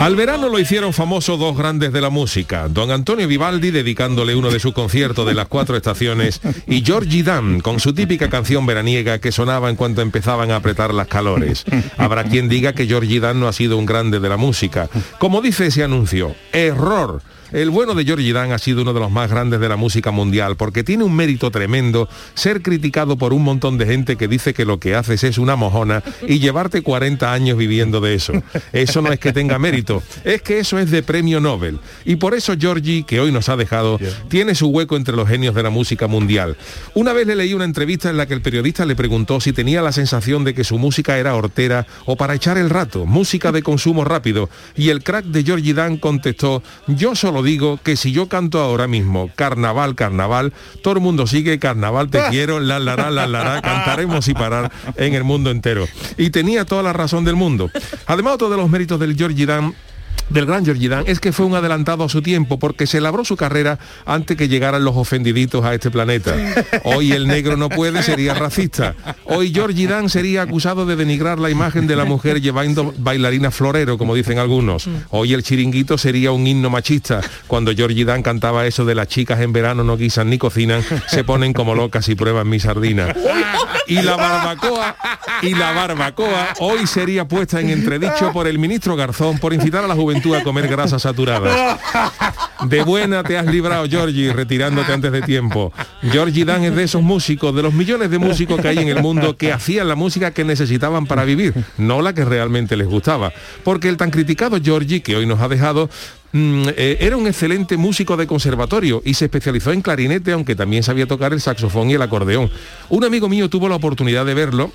Al verano lo hicieron famoso dos grandes de la música, don Antonio Vivaldi dedicándole uno de sus conciertos de las cuatro estaciones y Georgie Dan con su típica canción veraniega que sonaba en cuanto empezaban a apretar las calores. Habrá quien diga que Georgie Dan no ha sido un grande de la música. Como dice ese anuncio, error. El bueno de Georgie Dan ha sido uno de los más grandes de la música mundial porque tiene un mérito tremendo ser criticado por un montón de gente que dice que lo que haces es una mojona y llevarte 40 años viviendo de eso. Eso no es que tenga mérito, es que eso es de premio Nobel. Y por eso Georgie, que hoy nos ha dejado, tiene su hueco entre los genios de la música mundial. Una vez le leí una entrevista en la que el periodista le preguntó si tenía la sensación de que su música era hortera o para echar el rato, música de consumo rápido. Y el crack de Georgie Dan contestó, yo solo digo que si yo canto ahora mismo carnaval, carnaval, todo el mundo sigue carnaval, te quiero, la la la la la, la, cantaremos y parar en el mundo entero. Y tenía toda la razón del mundo. Además, otro de los méritos del Georgie Dan del gran Georgie Dan es que fue un adelantado a su tiempo porque se labró su carrera antes que llegaran los ofendiditos a este planeta. Hoy el negro no puede sería racista. Hoy Georgie Dan sería acusado de denigrar la imagen de la mujer llevando bailarina florero, como dicen algunos. Hoy el chiringuito sería un himno machista. Cuando Georgie Dan cantaba eso de las chicas en verano no guisan ni cocinan, se ponen como locas y prueban mi sardina. Y la barbacoa, y la barbacoa hoy sería puesta en entredicho por el ministro Garzón por incitar a la juventud a comer grasas saturadas. De buena te has librado, Georgie, retirándote antes de tiempo. Georgie Dan es de esos músicos, de los millones de músicos que hay en el mundo que hacían la música que necesitaban para vivir, no la que realmente les gustaba. Porque el tan criticado Georgie, que hoy nos ha dejado, mm, eh, era un excelente músico de conservatorio y se especializó en clarinete, aunque también sabía tocar el saxofón y el acordeón. Un amigo mío tuvo la oportunidad de verlo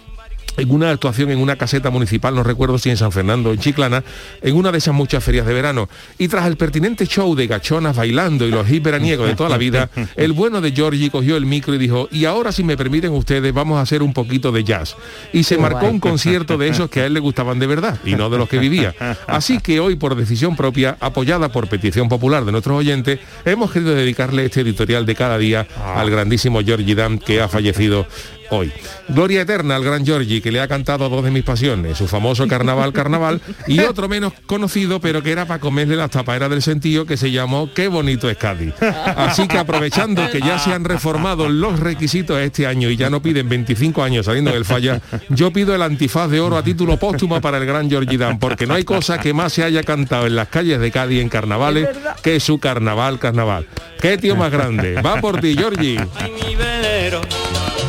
en una actuación en una caseta municipal, no recuerdo si en San Fernando o en Chiclana, en una de esas muchas ferias de verano. Y tras el pertinente show de gachonas bailando y los hits veraniegos de toda la vida, el bueno de Georgie cogió el micro y dijo, y ahora si me permiten ustedes, vamos a hacer un poquito de jazz. Y se marcó un concierto de esos que a él le gustaban de verdad y no de los que vivía. Así que hoy, por decisión propia, apoyada por petición popular de nuestros oyentes, hemos querido dedicarle este editorial de cada día al grandísimo Georgie Dan que ha fallecido hoy. Gloria eterna al gran Giorgi, que le ha cantado dos de mis pasiones, su famoso Carnaval Carnaval, y otro menos conocido, pero que era para comerle las tapaderas del sentido, que se llamó Qué bonito es Cádiz. Así que aprovechando que ya se han reformado los requisitos este año y ya no piden 25 años saliendo del falla, yo pido el antifaz de oro a título póstumo para el gran Giorgi Dan, porque no hay cosa que más se haya cantado en las calles de Cádiz en carnavales que su Carnaval Carnaval. ¿Qué tío más grande? Va por ti, Giorgi.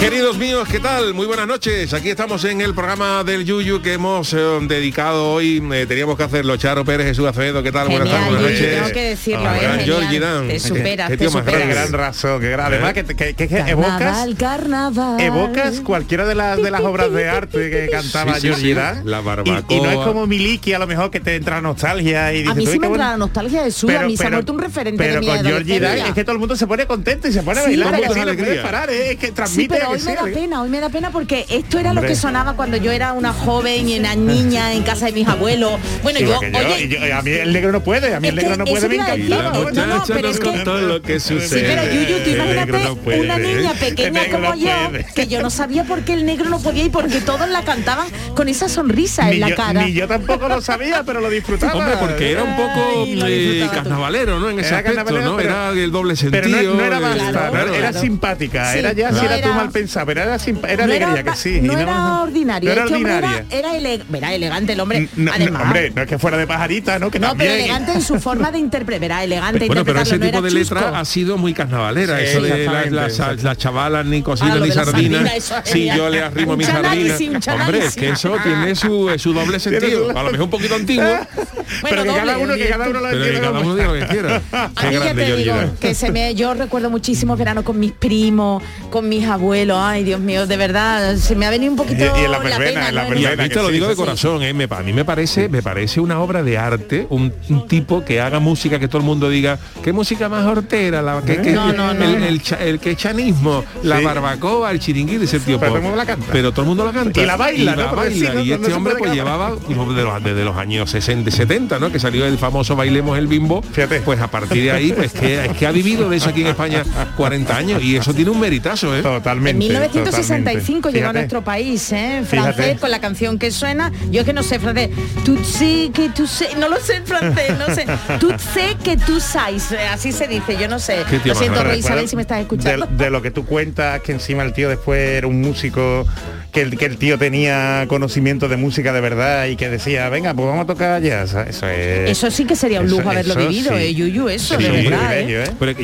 Queridos míos, ¿qué tal? Muy buenas noches. Aquí estamos en el programa del Yuyu que hemos eh, dedicado hoy. eh, teníamos que hacerlo. Charo Pérez, Jesús Acevedo, ¿qué tal? buenas tardes, buenas noches. tengo que decirlo, Ah, ¿eh? gran Genial. Te superas, Qué te tío más superas. Qué grande. gran razón, qué gran. Además que, que- que- que evocas, Carnaval, carnaval. evocas cualquiera de las de las obras de arte que cantaba Sí, sí, Georgie sí. Dan. La Y- barbacoa. Y, no es como Miliki, a lo mejor que te entra nostalgia y dices, A mí "Uy, sí me bueno". entra la nostalgia de su, a mí se ha vuelto un referente pero de mi con Georgie Dan es que todo el mundo se pone contento y se pone a bailar pero- no parar, ¿eh? es que transmite hoy me da ¿eh? pena, hoy me da pena porque esto era lo que sonaba cuando yo era una joven y una niña en casa de mis abuelos. Bueno, yo, oye, yo- a mí el negro no puede, a mí el negro no puede, me no, no, pero es que- lo que Sí, pero Yuyu, tú imagínate negro no puede. una niña El pequeña como no yo, puede. que yo no sabía por qué el negro no podía y porque todos la cantaban con esa sonrisa Ni en la yo, cara. ni yo tampoco lo sabía, pero lo disfrutaba. Hombre, porque era un poco Ay, eh, carnavalero, ¿no? En ese Era aspecto, carnavalero, ¿no? pero- era el doble sentido. Pero no, no era eh, basta, Claro, no era, simpática, Sí, era ya no si era, tú era- mal pensar, pero era, era no alegría, era, que sí. no y era ordinario. No era este hombre ordinaria. era, era, ele- era elegante el hombre. No, no, además. hombre, no es que fuera de pajarita, ¿no? Que no, pero también. elegante en su forma de interpretar. Verá, elegante Bueno, pero ese no tipo de letra chusco. ha sido muy carnavalera, Sí, eso de las las- exacto. las chavalas ni Ah, cocinas lo ni la sardinas. sardina, genial. yo le arrimo Un mi sardina. chanálisis, un Hombre, es que eso tiene su, su doble sentido. A lo mejor un poquito antiguo, pero que cada uno, que cada uno lo pero que entienda que quiera. A mí ya te digo que se me, yo recuerdo muchísimos veranos con mis primos, con mis abuelos, ay Dios mío, de verdad, se me ha venido un poquito Y- y en la verbena, pena, en la ¿no? Y a verbena, mí te lo sí, digo de sí. corazón, ¿eh? Me- a mí me parece, me parece una obra de arte, un, un tipo que haga música que todo el mundo diga, qué música más hortera, la, que, que- No, no, no. el, el, cha- el que chanismo, la barbacoa, el chiringuito, ese tío. Pero todo el mundo la canta. Pero todo el mundo la canta. Y la baila, Porque baila. sí, no- y no este hombre pues llevaba de los- desde los años 60, 70, ¿no? Que salió el famoso Bailemos el Bimbo. Fíjate. Pues a partir de ahí, pues que, es que ha vivido de eso aquí en España 40 años y eso tiene un meritazo, ¿eh? Totalmente. En 1965 totalmente. llegó a nuestro país, ¿eh? Fíjate. francés, con la canción que suena. Yo es que no sé francés. Tú sé que tú sé, no lo sé en francés, no sé. Tú sé que tú sabes, así se dice, yo no sé. Lo siento. Rey Isabel, si me estás escuchando. De, de lo que tú cuentas, que encima el tío después era un músico, que el, que el tío tenía conocimiento de música de verdad y que decía, venga, pues vamos a tocar jazz. Eso es... Eso sí que sería un eso- lujo haberlo eso vivido, sí. eh, Yuyu, eso, Sí, de verdad,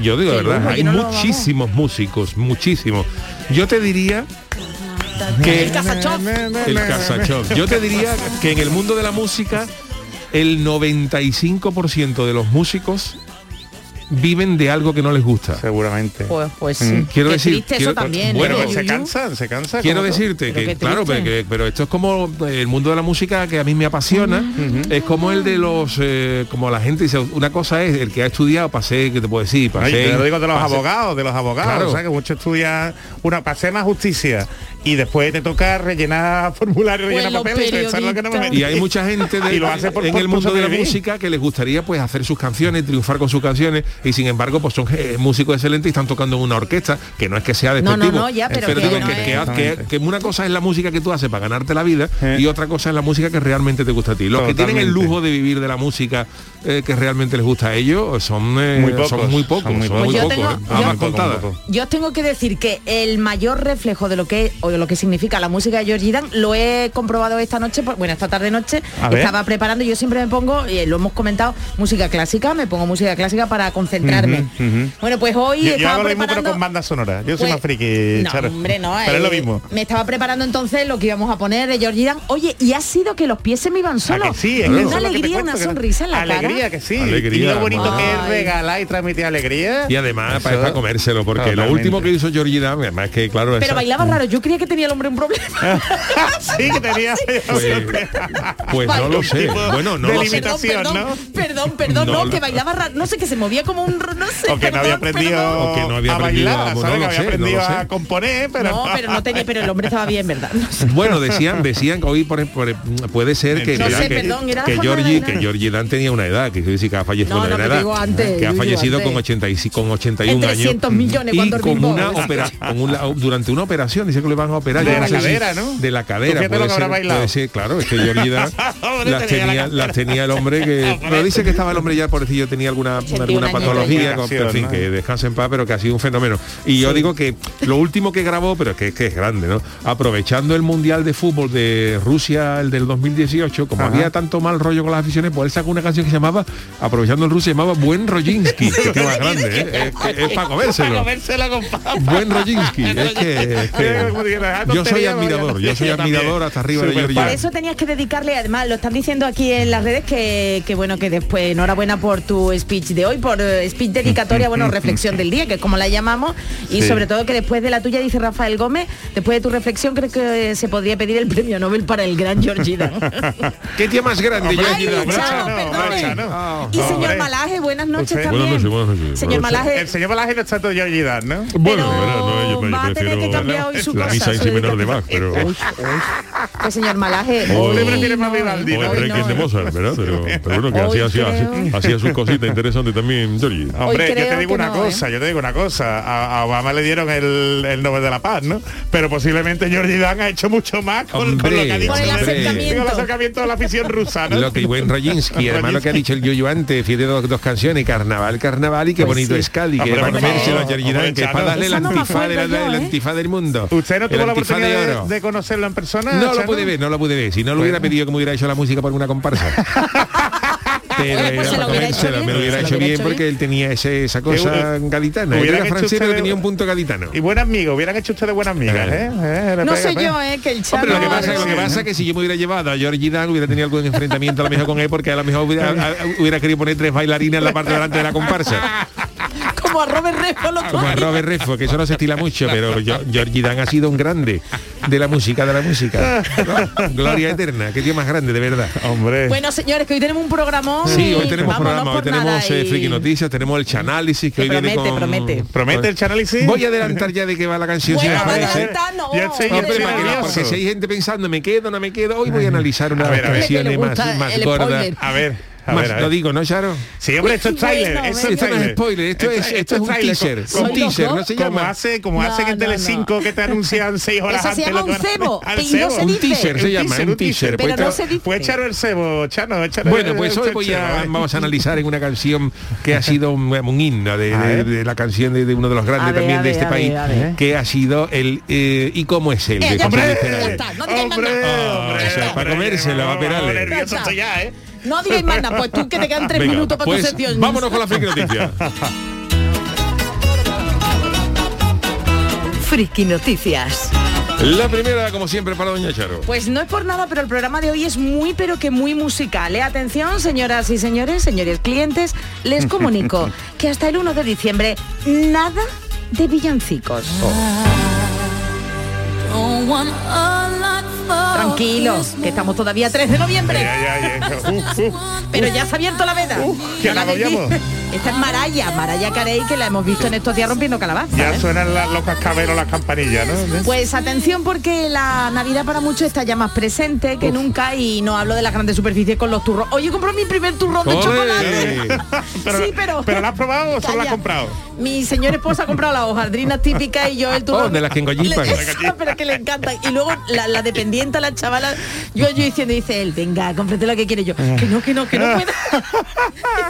yo digo, de verdad, lujo, hay no muchísimos músicos, muchísimos. Yo te diría que El el. Yo te diría que en el mundo de la música el 95% de los músicos viven de algo que no les gusta. Seguramente. Pues, pues sí. Mm, quiero Qué decir, quiero- eso también, bueno, ¿eh, Pero se cansan, se cansan. Quiero todo. decirte que, claro, pero, que- pero esto es como el mundo de la música que a mí me apasiona, es como el de los, eh, como la gente dice, una cosa es el que ha estudiado, pasé, que te puedo decir, Ay, pasé, te lo digo de los pasé- abogados, de los abogados, Claro. o sea que muchos estudian una pasé más justicia y después te toca rellenar formularios, Pues rellenar papeles, y eso es lo que no me. Y hay mucha gente de- Y lo hace por- en por- el mundo de la música que les gustaría pues hacer sus canciones, triunfar con sus canciones y sin embargo pues son eh, músicos excelentes y están tocando en una orquesta, que no es que sea No, no, despectivo. no, ya, pero digo que que, no que- es- que- Exactamente. que una cosa es la música que tú haces para ganarte la vida Eh. y otra cosa es la música que realmente te gusta a ti. Los que tienen el lujo de vivir de la música eh, que realmente les gusta a ellos son, eh, Muy pocos, son muy pocos, son muy son pocos. muy Pues pocos, tengo- yo-. Yo os tengo que decir que el mayor reflejo de lo que o de lo que significa la música de Georgie Dan lo he comprobado esta noche, por- bueno, esta tarde noche, A ver. estaba preparando, yo siempre me pongo, y lo hemos comentado, música clásica, me pongo música clásica para concentrarme. Bueno, pues hoy Yo, yo estaba hago lo mismo pero con banda sonora. Yo soy pues, más friki, no, Charo. hombre, no. Pero es lo eh, mismo. Me estaba preparando entonces lo que íbamos a poner de Georgie Dan. Oye, y ha sido que los pies se me iban ¿A solos. sí? Es una alegría, una sonrisa en la Alegría, cara. que sí. Alegría. Y lo bonito que es regalar y transmitir alegría. Y además Eso- para, para comérselo, porque lo último que hizo Georgie Dan, además que claro, Pero esa- bailaba raro, yo creía que tenía el hombre un problema. sí, que tenía. pues, pues no lo sé. Bueno, no lo sé. perdón, perdón, ¿no? perdón, perdón, No no, lo- que bailaba raro, no sé, que se movía como un, no sé, O que no había perdón, aprendido perdón. O que no había a aprendido bailar, a- no ¿sabes? lo que sé, había aprendido no lo sé. a componer, pero No, pero no tenía, pero el hombre estaba bien, ¿verdad? No sé. Bueno, decían, decían que hoy por, por- puede ser que, No que- sé, que, perdón, era que Georgie, que Georgie Dan tenía una edad, que decir que ha fallecido No, con no, una pero edad, digo antes, que ha fallecido antes. con 80 y, con 81 En años 300 millones y cuando con rimó. una opera, con una- durante una operación, dice que le van a operar. De yo la cadera, ¿no? De la cadera. Puede ser, claro, es que Georgie Dan las, tenía las el hombre que... Pero dice que estaba el hombre ya, pobrecillo, tenía alguna, 81 alguna años patología, ya. con- en fin, ¿no? que descanse en paz, pero que ha sido un fenómeno. Y yo digo que lo último que grabó, pero que, que es grande, ¿no? Aprovechando el Mundial de Fútbol de Rusia, el del 2018, como Ajá. había tanto mal rollo con las aficiones, pues él sacó una canción que se llamaba, aprovechando el ruso, se llamaba Buen Rojinsky, que es más grande, ¿eh? es, para comérselo. Para con. Buen Rojinsky, es que, es ah, yo soy tontería, admirador, yo soy admirador hasta arriba de Georgia. Por eso tenías que dedicarle, además, lo están diciendo aquí en las redes que, que bueno, que después, enhorabuena por tu speech de hoy, por eh, speech dedicatoria, bueno, reflexión del día, que es como la llamamos, y Sí. sobre todo que después de la tuya, dice Rafael Gómez, después de tu reflexión creo que se podría pedir el premio Nobel para el gran Georgie Dan. ¿Qué tía más grande, Hombre, Dan? y señor Hombre. Malaje, buenas noches Usted- también. Buenas noches, buenas noches. Señor Malaje, El señor Malaje no está todo Georgie Dan, ¿no? Bueno, Pero yo, yo va a tener que cambiar hoy su la cosa, misa en su si menor de dedicación. Bach, pero... pues señor Malaje, bueno, que hacía, hacía sus cositas interesantes también, Hombre, yo te digo una no, cosa, yo te digo una cosa. A, a Obama le dieron el, el Nobel de la Paz, ¿no? Pero posiblemente Georgie Dan ha hecho mucho más con, con lo que ha dicho. El acercamiento. el acercamiento de la afición rusa, ¿no? Lo que buen Rajinsky, además lo que ha dicho el Yuyu antes, fíjate dos, dos canciones, Carnaval, Carnaval y qué Pues bonito sí. es Cádiz, que Hombre, para a favor, Georgie Dan, que es para darle la antifaz de la yo, el ¿eh? antifaz del mundo. ¿Usted no tuvo la oportunidad de, de conocerlo en persona? No lo pude ver, no lo pude ver. Si no lo hubiera pedido que me hubiera hecho la música por una comparsa. Pero Oye, pues se lo hubiera hecho bien, me lo hubiera hecho porque bien. él tenía ese, esa cosa gaditana. Era francés, pero tenía un punto gaditano. Y buen amigo, hubieran hecho ustedes buenas amigas, ¿eh? Eh, le No pega, sé pega. yo, ¿eh? Que el Chano... Lo que pasa, no- lo que pasa es que si yo me hubiera llevado a Georgie Dan hubiera tenido algún enfrentamiento a lo mejor con él porque a lo mejor hubiera, querido poner tres bailarinas en la parte de delante de la comparsa. Como a Robert Redford lo Como a Robert Redford, que eso no se estila mucho, pero yo- Georgie Dan ha sido un grande de la música, de la música. ¿no? Gloria eterna, qué tío más grande, de verdad. Hombre. Bueno, señores, que hoy tenemos un programón. Sí, hoy tenemos programa, hoy tenemos eh, y- Friki Noticias, tenemos el Chanálisis que Que hoy viene promete, con... promete. ¿Promete el Chanálisis? Voy a adelantar ya de qué va la canción. si Bueno, no. Ya estoy- estoy nervioso. porque si hay gente pensando, me quedo, no me quedo, hoy voy a analizar una A ver, ver. más, más el gorda. spoiler. A ver, a Más- ver, a ver. lo digo, ¿no, Charo? Sí, hombre, esto es trailer. Bueno, esto, no es spoiler, esto es, esto es un teaser, como- un teaser, no se Como llama. hace, como No, hacen en no, no. Telecinco que te anuncian seis horas Eso se antes. llama lo que un cebo, se Un teaser se llama, un teaser. Pero Pues no se dice. Fue echar el cebo, Chano. echar el- Bueno, pues hoy voy a, vamos a analizar en una canción que ha sido un, un himno de, la canción de, de uno de los grandes también de este país, que ha sido el eh, y cómo es él. Hombre, para va a Perales. nervioso Ya está. estoy ya, ¿eh? No digáis más nada, pues tú que te quedan tres Venga, minutos para pues, tu sección. Vámonos con la friki noticia. Friki Noticias. La primera, como siempre, para Doña Charo. Pues no es por nada, pero el programa de hoy es muy pero que muy musical. ¿eh? Atención, señoras y señores, señores clientes, les comunico que hasta el 1 de diciembre nada de villancicos. Tranquilos, que estamos todavía 3 de noviembre. Ya, ya, ya. Pero ya se ha abierto la veda. que No la. Esta es Maraya, Maraya Carey, que la hemos visto en estos días rompiendo calabazas. Ya ¿eh? suenan la- los cascabelos, las campanillas, ¿no? Pues atención porque la Navidad para muchos está ya más presente que nunca y no hablo de las grandes superficies con los turros. Oye, compró mi primer turrón de chocolate. Pero, sí, pero... ¿Pero la has probado o solo la has comprado? Mi señor esposo ha comprado las hojaldrinas típicas y yo el turrón. Oh, de las que engollipan. Pero que le encantan. Y luego la, la dependiente, la chavala, yo, yo diciendo, dice él, venga, cómprate lo que quiere yo. Que no, que no, que no puedo.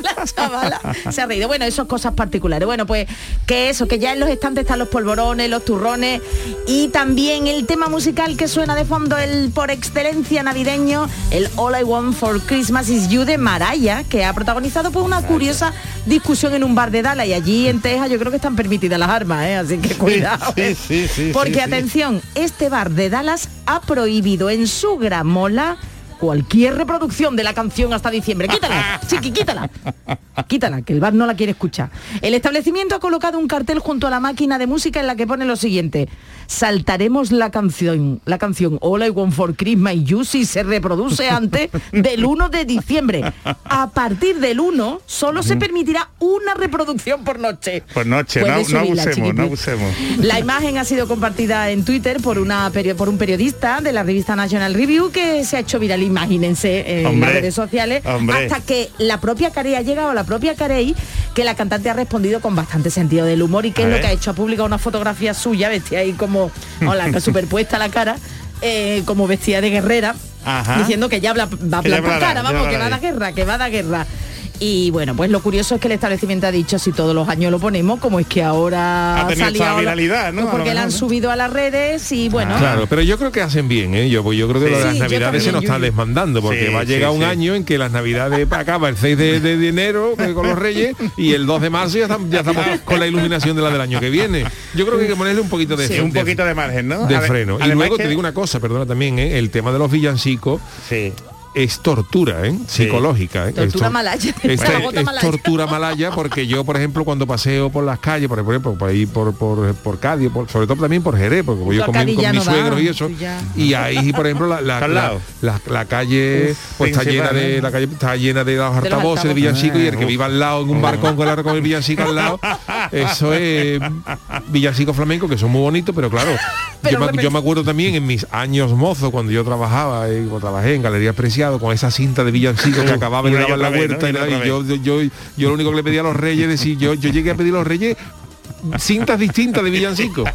Y la chavala se ha reído. Bueno, eso es cosas particulares. Bueno, pues que eso, que ya en los estantes están los polvorones, los turrones y también el tema musical que suena de fondo, el por excelencia navideño, el All I Want for Christmas is You de Maraya, que ha protagonizado pues una curiosa discusión en un bar de Dallas y allí en Texas yo creo que están permitidas las armas, ¿eh? así que cuidado. sí, ¿eh? sí, sí, Porque atención, este bar de Dallas ha prohibido en su gramola cualquier reproducción de la canción hasta diciembre. Quítala, chiqui, quítala. Quítala, que el bar no la quiere escuchar. El establecimiento ha colocado un cartel junto a la máquina de música en la que pone lo siguiente. Saltaremos la canción, la canción All I Want for Christmas y You si se reproduce antes del 1 de diciembre. A partir del 1 solo se permitirá una reproducción por noche. Por noche, no, subirla, abusemos, no abusemos. La imagen ha sido compartida en Twitter por, una, por un periodista de la revista National Review que se ha hecho viral, imagínense, en Hombre, las redes sociales, hombre. hasta que la propia Carey ha llegado la propia Carey, que la cantante ha respondido con bastante sentido del humor y que A es lo que ha hecho, ha publicado una fotografía suya, vestida ahí como, hola, que superpuesta la cara, eh, como vestida de guerrera, Ajá. diciendo que ya habla, va a hablará, cara, vamos, que va a dar guerra, que va a dar guerra. Y bueno, pues lo curioso es que el establecimiento ha dicho si todos los años lo ponemos, como es que ahora Ha tenido ahora- viralidad, ¿no? pues A porque lo la han subido a las redes y bueno. Claro, pero yo creo que hacen bien, ¿eh? Yo, pues yo creo que Sí. lo de las Sí, navidades se nos está desmandando, porque Sí, va a llegar sí, un sí. año en que las navidades acaba el 6 de, de enero con los reyes y el 2 de marzo ya estamos, ya estamos con la iluminación de la del año que viene. Yo creo que hay que ponerle un poquito de, Sí, un poquito de margen, ¿no? de freno. Y luego que- te digo una cosa, perdona también, ¿eh? el tema de los villancicos Sí. Es tortura, ¿eh? psicológica. ¿eh? Tortura Es tor- malaya. Es, es tortura malaya porque yo, por ejemplo, cuando paseo por las calles, por ejemplo, por ahí por, por, por Cádiz, por- sobre todo también por Jerez, porque voy yo con, con mis no vas, suegros y eso, ya. y ahí, por ejemplo, la, la, la, lado. la- la calle Uf, pues está llena de la calle está llena de los altavoces de altavoces. villancicos y el que Ah, viva al lado en un balcón con, la, con el villancico al lado, eso es villancico flamenco que son muy bonitos, pero claro, Pero yo, me, repent- yo me acuerdo también en mis años mozos cuando yo trabajaba eh, cuando trabajé en Galería Con esa cinta de villancicos que acababa y le daban la ¿no? y, yo, yo, yo, yo lo único que le pedía a los reyes es decir, yo, yo llegué a pedir a los reyes cintas distintas de villancicos.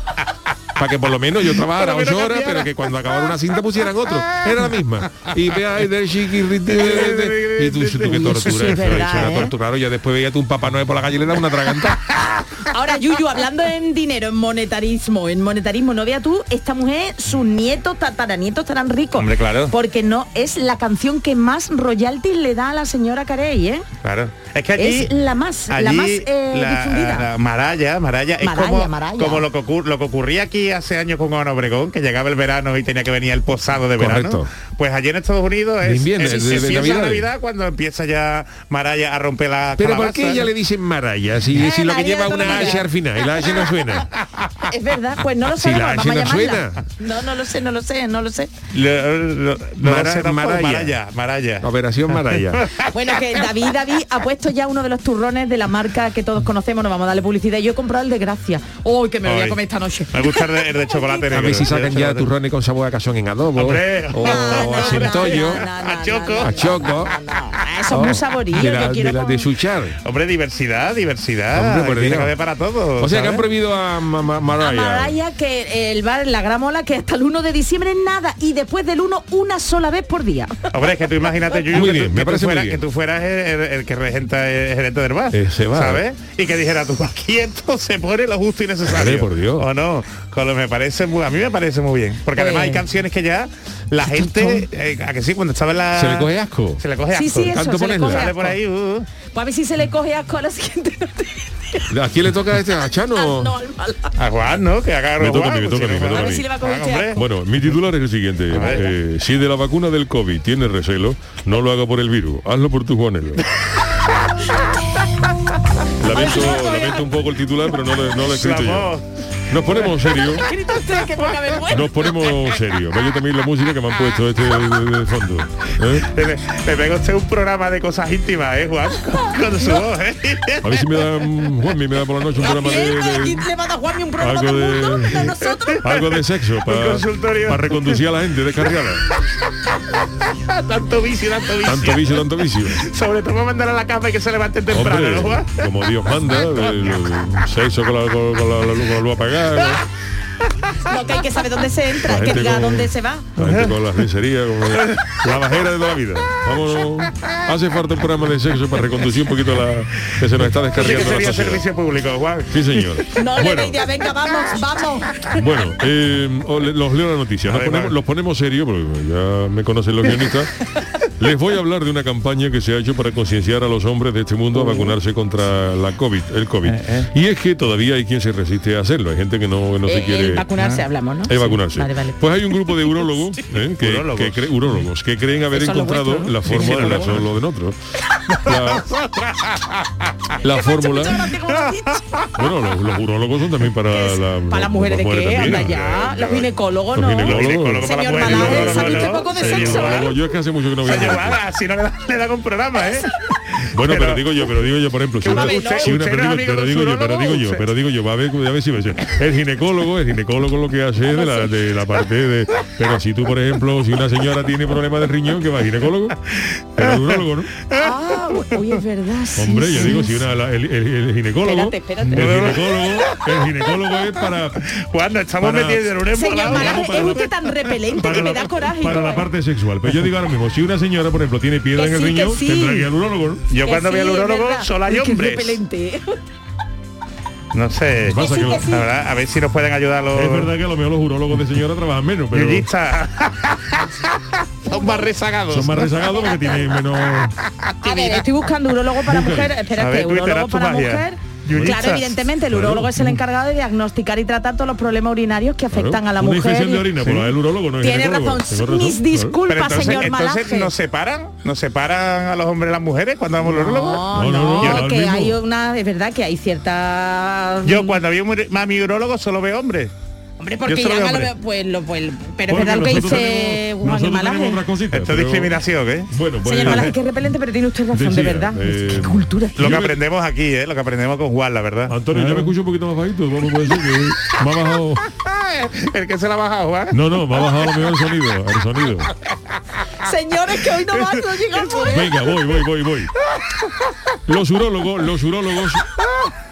Para que por lo menos yo trabajara ocho horas, cambiara. pero que cuando acabara una cinta pusieran otro. Era la misma. Y ve ahí del. Y tú tú qué tortura. sí es verdad, ¿eh? tortura. Ya después veía tú un Papá Noel por la calle y le daba una traganta. Ahora, Yuyu, hablando en dinero, en monetarismo, en monetarismo, no vea tú, esta mujer, sus nietos, tataranietos estarán ricos. Hombre, claro. Porque no es la canción que más royalties le da a la señora Carey, ¿eh? Claro. Es que allí Es la más, la allí más eh, la- difundida. la Maraya, Maraya, es Maraya, como, Maraya. como lo, que ocur- lo que ocurría aquí hace años con Juan Obregón, que llegaba el verano y tenía que venir el posado de verano. Pues allí en Estados Unidos es, invierno, es- empieza. Navidad cuando empieza ya Maraya a romper la Pero ¿por qué ella le dicen Maraya? Si, Eh, si lo que María lleva de una H al final y la H no suena. Es verdad, pues no lo Si sé, la vamos H a no llamarla. suena. No, no lo sé, no lo sé, no lo sé. Lo- lo- no Mara- lo sé tampoco, Maraya. Maraya, Maraya. Operación Maraya. Bueno, que David David ha puesto ya uno de los turrones de la marca que todos conocemos, no vamos a darle publicidad. Yo he comprado el de Gracia. ¡Uy, que me lo voy a Ay. comer esta noche! Me gusta el de, el de chocolate A negro. ver si el de sacan ya chocolate. turrones con sabor a cazón en adobo. Hombre. o no, a centollo. a choco. A choco. Eso es muy saborillo, De la, yo quiero de, la- de suchar. Hombre, diversidad, diversidad. Hombre, por Dios. para todos. O sea que han prohibido a Ma- Ma- A Mariah. Maraya que el bar La Gramola que hasta el 1 de diciembre nada y después del 1 una sola vez por día. Hombre, es que tú imagínate, Muy que, bien, tú, me que tú fueras, que tú fueras el, el- el que regenta el gerente del bar. Ese bar. ¿Sabes? Y que dijera tú, aquí esto se pone lo justo y necesario. Por Dios. O no, con lo me parece muy, a mí me parece muy bien. Porque además Pues- hay canciones que ya la gente, eh, a que sí, cuando estaba en la... Se le coge asco. Se le coge asco. Sí, sí, eso, Tanto se le coge Sale por asco. ahí, uh, Pues a ver si se le coge asco a la siguiente. ¿A quién le toca este? ¿A Chano? No, a Juan, ¿no? Que haga Me toca a mí, me toca a mí, me toca A a mí. si a Ah, este asco. Bueno, mi titular es el siguiente. A. Eh, si de la vacuna del COVID tienes recelo, no lo haga por el virus, hazlo por tu Juanelo. lamento, lamento un poco el titular, pero no lo, no lo he escrito yo. Nos ponemos serio. Grita usted que ponga vergüenza. Nos ponemos serio. Ve también la música que me han puesto este de, de- de fondo. ¿eh? Le, le pega usted un programa de cosas íntimas, ¿eh, Juan? Con, con su voz, ¿eh? A ver si me da, Juanmi, me da por la noche un programa de, También, aquí de- le va a dar Juanmi un programa algo mundo, de, de nosotros. algo de sexo para, reconducir a la gente descarriada. tanto vicio, tanto vicio. Tanto vicio, tanto vicio. Sobre todo para mandar a la cama y que se levante temprano, Hombre, ¿no, Juan? como Dios manda, el, el sexo con la, con, con la, con la luz apagada, Lo que hay que saber dónde se entra, que diga con- dónde se va. la gente con la lencería, con la, la bajera de toda la vida. Vamos, hace falta un programa de sexo para reconducir un poquito la que se nos está Sí que la servicio público, Juan. Sí, señor. No le bueno, dé idea, venga, vamos, vamos. bueno eh, os le- los leo la noticia. Ver, ponemos, los ponemos serios, porque ya me conocen los guionistas. Les voy a hablar de una campaña que se ha hecho para concienciar a los hombres de este mundo a vacunarse contra la COVID, el COVID. Y es que todavía hay quien se resiste a hacerlo. Hay gente que no, no se Eh, quiere el vacunarse hablamos, ¿no? es Sí, vacunarse. Vale, vale. Pues hay un grupo de urólogos, ¿eh? que, Urólogos. que cre- urólogos que creen haber encontrado vuestro, ¿no? la fórmula, la, lo de nosotros. La, la fórmula. Bueno, los, los urólogos son también para la, Para las mujeres de qué, también. anda ya, los ginecólogos, Los ¿no? ginecólogos. Señor Malaje, no, ¿sabe no, usted no. poco de sexo? Yo es que hace mucho que no voy a Así no le da, le da con programa, ¿eh? Bueno, pero, Pero- digo yo, pero digo yo, por ejemplo, si una si una- pero digo, pero yo, pero digo yo, pero digo yo, va a ver, a ver si me. El ginecólogo, el ginecólogo lo que hace es de la, de la parte de. Pero si tú, por ejemplo, si una señora tiene problemas de riñón, que va al ginecólogo, pero el urólogo, ¿no? Ah, uy, es verdad, sí, Hombre, yo digo, si una, la- el, el- el ginecólogo, Espérate, espérate. el ginecólogo, el ginecólogo es para Juan, nos estamos Para- metiendo en un Señor es usted tan repelente que me da coraje. para la parte sexual. Pero yo digo ahora mismo, si una señora, por ejemplo, tiene piedra Que en el sí, riñón, sí. tendrá que ir al urólogo, ¿no? Yo Que cuando sí, voy al urólogo solo hay hombres. repelente. No sé. Pasa sí, que que lo- sí. La verdad, a ver si nos pueden ayudar los Es verdad que a lo mejor los urólogos de señora trabajan menos, pero. Son más rezagados. son más rezagados porque tienen menos... A ver, estoy buscando urólogo para mujer. Espérate, urólogo para magia. mujer. Claro, evidentemente, el Claro. urólogo es el encargado de diagnosticar y tratar todos los problemas urinarios que afectan Claro, a la una mujer. infección de orina, pues Sí. el urólogo no es Tiene razón. Tengo Mis disculpas, entonces, señor entonces Malaje. nos separan, nos separan a los hombres y las mujeres cuando vamos al urólogo. No, No, no, no, no, al que hay una, es verdad que hay cierta Yo cuando había un a mi urólogo solo veo hombres. Hombre, porque veo no lo pues, lo, pues, pero es verdad lo que dice tenemos- Juan nosotros Malaje. tenemos otras cositas, Esto es discriminación, ¿qué? Bueno, pues... Señor Malaje, que es repelente, pero tiene usted razón, de Decía, verdad. eh, Qué cultura. Lo que aprendemos aquí, ¿eh? Lo que aprendemos con Juan, la verdad. Antonio, yo me escucho un poquito más bajito. Vamos, puede ser que me ha bajado... El que se la ha bajado, Juan. No, no, me ha bajado a lo mejor el sonido. El sonido. Señores, que hoy no más no llegamos. Venga, voy, voy, voy, voy. Los urólogos, los urólogos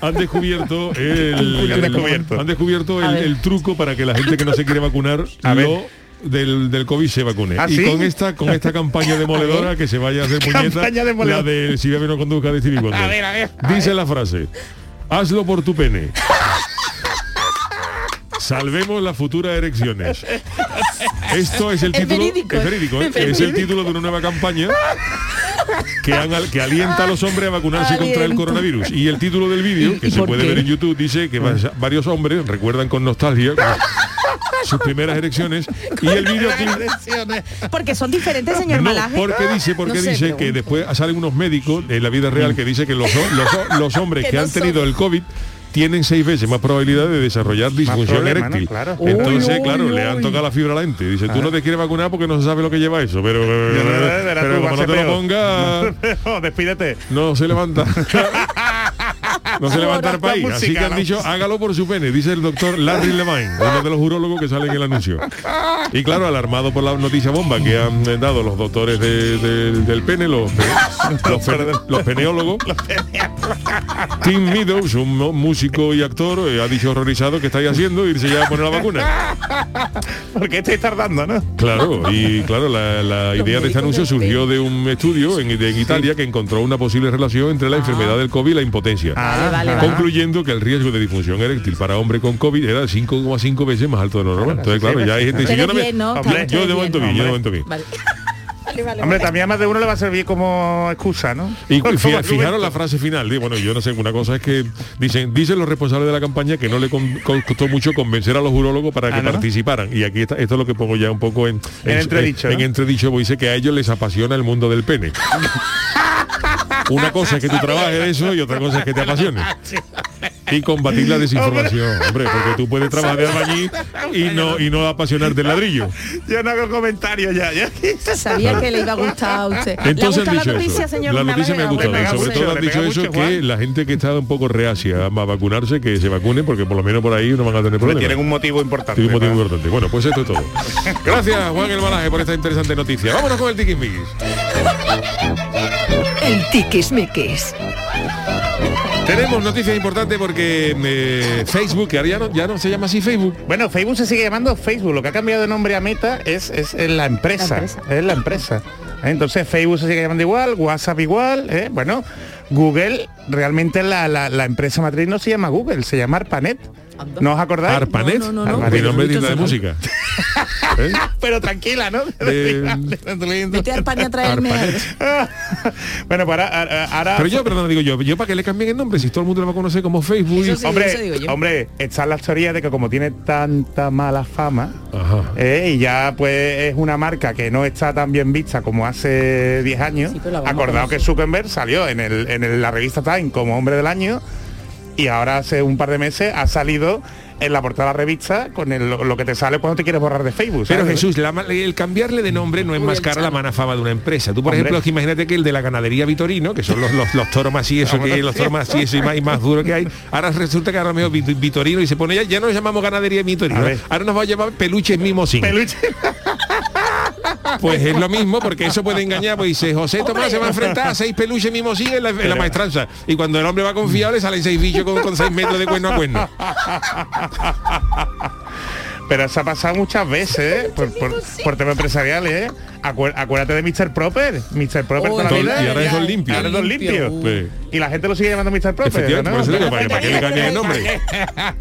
han descubierto el, Han descubierto. han descubierto el, el truco para que la gente que no se quiere vacunar A ver. lo del, del COVID se vacune. ¿Ah, y sí? con esta con esta campaña demoledora que se vaya a hacer puñeta Campaña la de si bebe no conduzca de Stevie Wonder. A ver, a ver, a Dice la frase Hazlo por tu pene. Salvemos las futuras erecciones. Esto es el Es título. verídico, es ¿eh? verídico, ¿eh? Es Es el título de una nueva campaña que, han al- que alienta a los hombres a vacunarse contra el coronavirus. Y el título del vídeo, que ¿Y se puede qué? ver en YouTube, dice que va- varios hombres recuerdan con nostalgia sus primeras erecciones y el videoclip Porque son diferentes, señor no, Malaje. porque dice, porque No sé, dice que después salen unos médicos en la vida real que dice que los, los, ho- los hombres Que que no han tenido son. el COVID tienen seis veces más probabilidad de desarrollar disfunción problema, ¿no? eréctil. Claro. Entonces, Uy, claro, uy, le han uy. tocado la fibra a la gente. Dice, tú no te quieres vacunar porque no se sabe lo que lleva eso, pero, pero va como no te lo peor. ponga, No, despídete. no se levanta. No se levanta el país. Así que han dicho, hágalo por su pene, dice el doctor Larry Levine, uno de los urólogos que sale en el anuncio. Y claro, alarmado por la noticia bomba que han eh, dado los doctores de- de- del pene, los, los, pene- los peneólogos. Tim Meadows, un músico y actor, eh, ha dicho horrorizado que estáis haciendo irse ya a poner la vacuna. ¿Por qué estáis tardando, no? Claro, y claro, la, la idea de este anuncio surgió de un estudio en, en Italia que encontró una posible relación entre la enfermedad del COVID y la impotencia. Vale, vale, vale. concluyendo que el riesgo de disfunción eréctil para hombre con COVID era 5,5 veces más alto de lo normal. Entonces, claro, ya hay gente que dice, yo de momento bien, yo de momento bien. Vale. Vale, vale, Hombre, también a más de uno le va a servir como excusa, ¿no? Y fija- fijaros la frase final. Bueno, yo no sé, una cosa es que dicen, dicen los responsables de la campaña que no le con- costó mucho convencer a los urólogos para que Ah, ¿no? participaran. Y aquí está, esto es lo que pongo ya un poco en, En entredicho, En, ¿no? entredicho, porque dice que a ellos les apasiona el mundo del pene. Una cosa es que tú trabajes eso y otra cosa es que te apasione. Y combatir la desinformación, hombre, porque tú puedes trabajar de albañil y no y no apasionarte del ladrillo. Yo no hago comentarios ya, ya. Sabía que le iba a gustar a usted. Entonces ¿Le han dicho la noticia, eso. señor La noticia me ha gustado. Pega Sobre todo han dicho eso mucho, que la gente que está un poco reacia a vacunarse, que se vacune, porque por lo menos por ahí no van a tener problemas. tienen un motivo importante. Tiene un motivo ¿verdad? importante. Bueno, pues esto es todo. Gracias, Juan El Malaje, por esta interesante noticia. Vámonos con el tiquismiquis. El tiquismiquis. Tenemos noticias importantes porque eh, Facebook, que ahora ya no, ya no se llama así Facebook, Bueno, Facebook se sigue llamando Facebook. Lo que ha cambiado de nombre a Meta es, es, es la, empresa, La empresa. Es la empresa. ¿Eh? Entonces Facebook se sigue llamando igual, WhatsApp igual. ¿eh? Bueno, Google, realmente la, la- la empresa matriz no se llama Google, se llama ARPANET. ¿No os acordáis? Arpanet, No, no, no, no. mi nombre es Bonito tienda de música. ¿Eh? Pero tranquila, ¿no? Vete al pan a traerme Arpanet. algo. bueno, pues ahora, Pero yo, perdón, digo yo, yo para que le cambien el nombre, si todo el mundo lo va a conocer como Facebook. sí. hombre, eso digo yo. hombre, están las teorías de que como tiene tanta mala fama, eh, y ya pues es una marca que no está tan bien vista como hace 10 años. Sí, la a Acordado que. Zuckerberg salió en, el, en el- la revista Time como hombre del año y ahora hace un par de meses ha salido en la portada de la revista con el- lo que te sale cuando te quieres borrar de Facebook. Pero. Jesús, la el cambiarle de nombre no es más cara la mala fama de una empresa. Tú, por Hombre. ejemplo, imagínate que el de la ganadería Vitorino, que son los, los, los toros más y eso, que los toros más y eso y más, y más duro que hay, ahora resulta que ahora mismo Vit- Vitorino y se pone ya, ya no nos llamamos ganadería Vitorino, ahora nos va a llamar peluches mimosín. Peluche. Pues es lo mismo, porque eso puede engañar, pues dice, José Tomás se va a enfrentar a seis peluches mimosín en la, en la maestranza. Y cuando el hombre va confiado le salen seis bichos con, con seis metros de cuerno a cuerno. Pero eso ha pasado muchas veces, ¿eh? por, por, por temas empresariales. ¿eh? Acuer- acuérdate de Mr. Proper. Mr. Proper Oh, toda la vida. y ahora es Don Limpio. Ahora es Don Limpio. Sí. Y la gente lo sigue llamando Mr. Proper. ¿no? ¿para, para qué le cambian el nombre?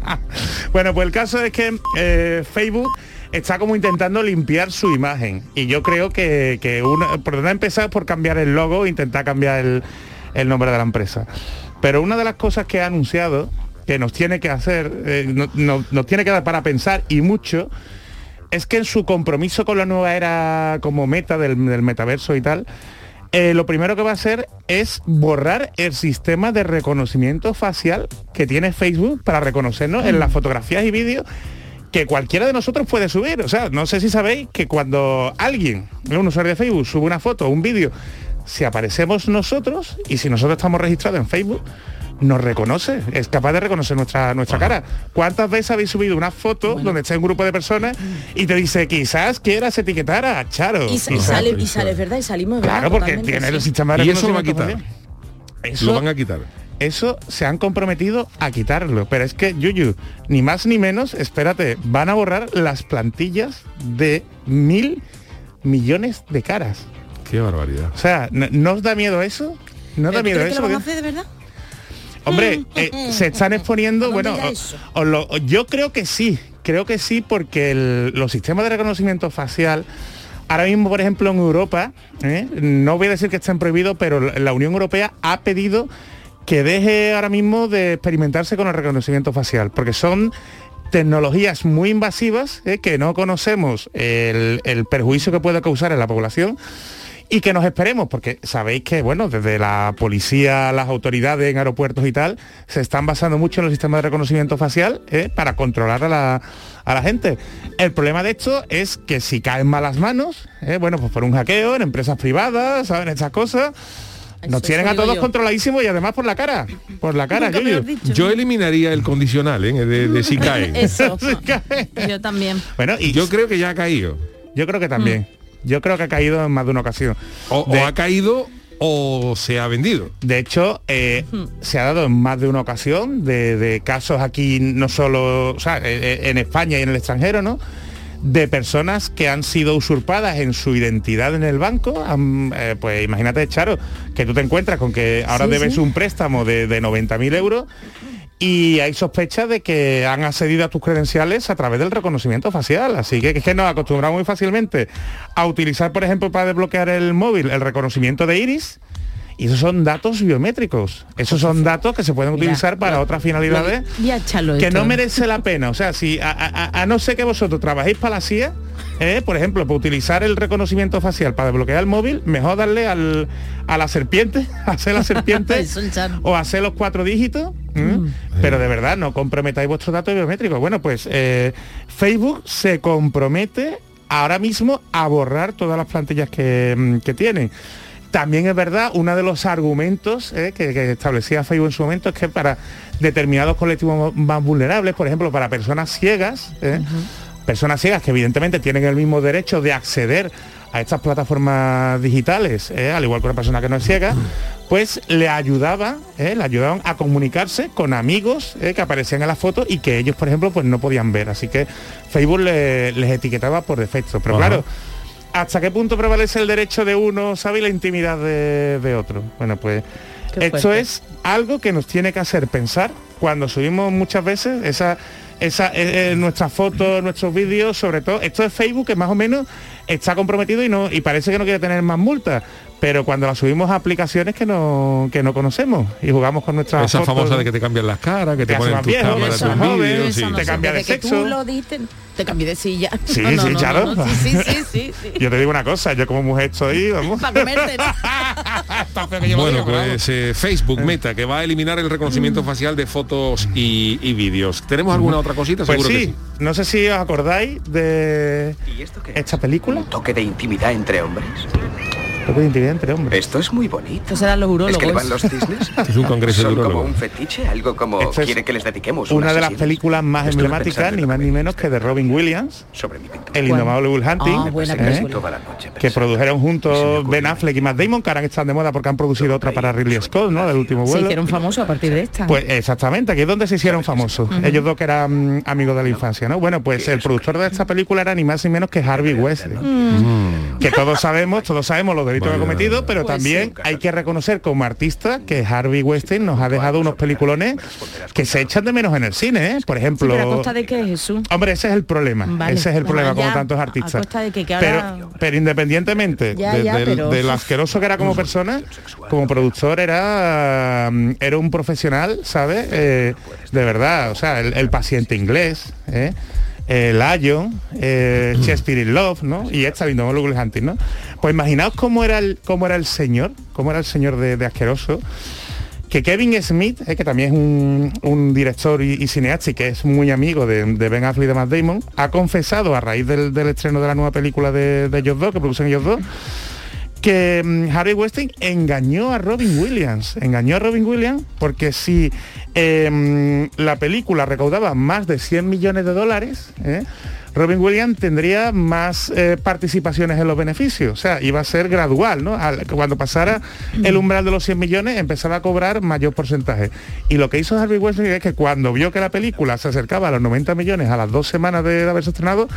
bueno, pues el caso es que eh, Facebook está como intentando limpiar su imagen. Y yo creo que, que una, por donde ha empezado es por cambiar el logo e intentar cambiar el, el nombre de la empresa. Pero una de las cosas que ha anunciado que nos tiene que hacer, eh, no- no- nos tiene que dar para pensar y mucho, es que en su compromiso con la nueva era como meta del, del metaverso y tal, eh, lo primero que va a hacer es borrar el sistema de reconocimiento facial que tiene Facebook para reconocernos en las fotografías y vídeos que cualquiera de nosotros puede subir. O sea, no sé si sabéis que cuando alguien, un usuario de Facebook, sube una foto o un vídeo, si aparecemos nosotros y si nosotros estamos registrados en Facebook, nos reconoce, es capaz de reconocer nuestra, nuestra cara. ¿Cuántas veces habéis subido una foto donde está un grupo de personas y te dice, quizás quieras etiquetar a Charo? Y, y Quizás". sale, y sale, es verdad, y salimos ¿verdad? Claro, porque Totalmente, tiene sí. el sistema de Y eso lo va a quitar. Eso, Lo van a quitar. Eso se han comprometido a quitarlo. Pero es que, Yuyu, ni más ni menos, espérate, van a borrar las plantillas de mil millones de caras. Qué barbaridad. O sea, ¿no, ¿no os da miedo eso? ¿No os da ¿Pero tú miedo crees que eso? lo van a Porque- hacer de verdad? Hombre, eh, se están exponiendo, No bueno, eso. os lo- yo creo que sí, creo que sí, porque el- los sistemas de reconocimiento facial, ahora mismo, por ejemplo, en Europa, ¿eh? no voy a decir que estén prohibidos, pero la Unión Europea ha pedido que deje ahora mismo de experimentarse con el reconocimiento facial, porque son tecnologías muy invasivas ¿eh? que no conocemos el, el perjuicio que puede causar en la población y que nos esperemos, porque sabéis que, bueno, desde la policía, las autoridades en aeropuertos y tal, se están basando mucho en el sistema de reconocimiento facial ¿eh? para controlar a la, a la gente. El problema de esto es que si caen malas manos, ¿eh? bueno, pues por un hackeo en empresas privadas, ¿saben? Estas cosas, nos tienen a todos yo. controladísimos y además por la cara, por la cara, Nunca me lo Yuyu. has dicho. Yo eliminaría el condicional ¿eh? de, de si cae. Eso. Yo también. Bueno, y Yo creo que ya ha caído. yo creo que también. Yo creo que ha caído en más de una ocasión. O, ha caído o se ha vendido. De hecho, eh, se ha dado en más de una ocasión de, de casos aquí, no solo, o sea, eh, eh, en España y en el extranjero, ¿no? De personas que han sido usurpadas en su identidad en el banco. han, eh, pues imagínate, Charo, que tú te encuentras con que ahora Sí, debes sí. un préstamo de, de 90.000 euros y hay sospechas de que han accedido a tus credenciales a través del reconocimiento facial. Así que es que nos acostumbramos muy fácilmente a utilizar, por ejemplo, para desbloquear el móvil, el reconocimiento de iris. Y esos son datos biométricos. Esos son datos que se pueden Mira, utilizar para otras finalidades Voy a echarlo que no merece la pena. O sea, si a, a- a no ser que vosotros trabajéis para la CIA, eh, por ejemplo, para utilizar el reconocimiento facial para desbloquear el móvil, mejor darle al, a la serpiente, hacer la serpiente o hacer los cuatro dígitos. ¿m? Pero de verdad, no comprometáis vuestros datos biométricos. Bueno, pues eh, Facebook se compromete ahora mismo a borrar todas las plantillas que, mm, que tienen. También es verdad, uno de los argumentos eh, que, que establecía Facebook en su momento es que para determinados colectivos más vulnerables, por ejemplo, para personas ciegas, eh, personas ciegas que evidentemente tienen el mismo derecho de acceder a estas plataformas digitales, eh, al igual que una persona que no es ciega, pues le ayudaba, eh, le ayudaban a comunicarse con amigos eh, que aparecían en las fotos y que ellos, por ejemplo, pues no podían ver. Así que Facebook le- les etiquetaba por defecto. Pero Ajá. claro, ¿hasta qué punto prevalece el derecho de uno, sabe, y la intimidad de, de otro? Bueno, pues Qué esto fuerte. es algo que nos tiene que hacer pensar cuando subimos muchas veces esa, esa eh, eh, nuestras fotos, nuestros vídeos, sobre todo, esto es Facebook que más o menos está comprometido y no y parece que no quiere tener más multas. Pero cuando la subimos a aplicaciones que no, que no conocemos y jugamos con nuestras Esa fotos, famosa de que te cambian las caras, que te ponen tus cámaras, tus vídeos. Eso sí. no Te cambia de sexo. tú lo diste, te cambié de silla. Sí, No, sí, no, claro. no, no, Sí, sí, sí, sí, sí. Yo te digo una cosa, yo como mujer estoy, vamos. Bueno, pues eh, Facebook Meta, que va a eliminar el reconocimiento facial de fotos y, y vídeos. ¿Tenemos alguna otra cosita? Pues Seguro sí, que sí. no sé si os acordáis de ¿Y esto qué esta película. ¿Un toque de intimidad entre hombres? Toque de intimidad entre hombres. Esto es muy bonito. Eran los ¿Es que le urólogos. van los cisnes? Es un congreso de Son como urólogos. un fetiche, algo como Esto quiere que les dediquemos Una de las películas más Estuve emblemáticas, ni más lo ni menos que de Robin Williams, sobre mi pintura. El indomable Bull Hunting, Ah, buena ¿eh? película. Toda la noche que produjeron se juntos Ben Affleck y Matt Damon, que ahora están de moda porque han producido otra para Ridley Scott, ¿no? Del último Se vuelo. hicieron famosos a partir de esta. Pues exactamente, aquí es donde se hicieron famosos. Ellos dos que eran mm, amigos de la infancia, ¿no? Bueno, pues el productor de esta película era ni más ni menos que Harvey Weinstein. Que todos sabemos, todos sabemos que ha cometido, pero Pues también hay que reconocer como artista que Harvey Weinstein nos ha dejado unos peliculones que se echan de menos en el cine, ¿eh? Por Sí, ejemplo, pero a costa de qué, Jesús? Hombre, ese es el problema. Vale. Ese es el Ya, problema como tantos a artistas. costa de que- que ahora- pero, pero independientemente Ya, de, ya, del- pero- asqueroso que era como persona, como productor era, mm, era un profesional, ¿sabes? Eh, de verdad, o sea, el, el paciente inglés, ¿eh? el Lion, eh, Shakespeare in Love, ¿no? Y esta Indomable Hunting, ¿no? Pues imaginaos cómo era el, cómo era el señor, cómo era el señor de, asqueroso, que Kevin Smith, eh, que también es un, director y, cineasta y que es muy amigo de, Ben Affleck y de Matt Damon, ha confesado a raíz del, estreno de la nueva película de, ellos dos, que producen ellos dos, que mm, Harvey Weinstein engañó a Robin Williams, engañó a Robin Williams porque si mm, la película recaudaba más de 100 millones de dólares, ¿eh? Robin Williams tendría más eh, participaciones en los beneficios, o sea, iba a ser gradual, ¿no? Al- cuando pasara el umbral de los 100 millones empezaba a cobrar mayor porcentaje. Y lo que hizo Harvey Weinstein es que cuando vio que la película se acercaba a los 90 millones a las dos semanas de haberse estrenado,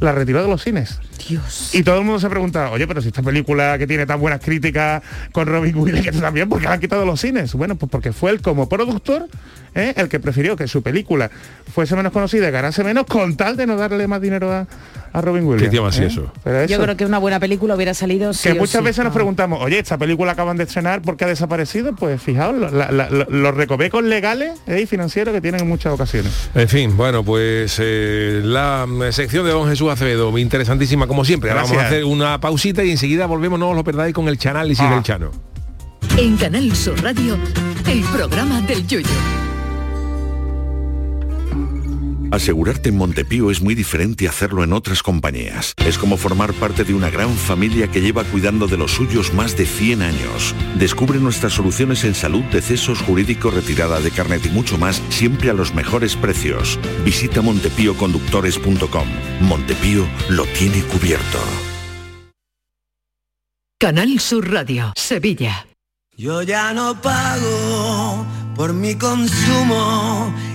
la retiró de los cines. Dios. Y todo el mundo se pregunta, oye, pero si esta película que tiene tan buenas críticas con Robin Williams que también, ¿por qué la han quitado de los cines? Bueno, pues porque fue él como productor ¿eh? el que prefirió que su película fuese menos conocida y ganase menos con tal de no darle más dinero a, a Robin Williams. ¿Qué tío más ¿eh? eso? Pero Yo creo que una buena película hubiera salido sí que muchas sí. veces nos preguntamos, oye, esta película acaban de estrenar, ¿por qué ha desaparecido? Pues fijaos, la- la- los recovecos legales ¿eh? y financieros que tienen en muchas ocasiones. En fin, bueno, pues eh, la mm, sección de don Jesús Acevedo, interesantísima como siempre. Ahora vamos a hacer una pausita y enseguida volvemos, no os lo perdáis, con el chanálisis Ah. del Chano. En Canal Sur Radio, el programa del Yoyo. Asegurarte en Montepío es muy diferente a hacerlo en otras compañías. Es como formar parte de una gran familia que lleva cuidando de los suyos más de 100 años. Descubre nuestras soluciones en salud, decesos, jurídico, retirada de carnet y mucho más, siempre a los mejores precios. Visita montepíoconductores.com. Montepío lo tiene cubierto. Canal Sur Radio, Sevilla. Yo ya no pago por mi consumo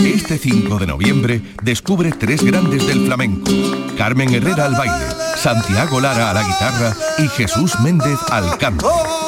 Este 5 de noviembre descubre tres grandes del flamenco. Carmen Herrera al baile, Santiago Lara a la guitarra y Jesús Méndez al canto.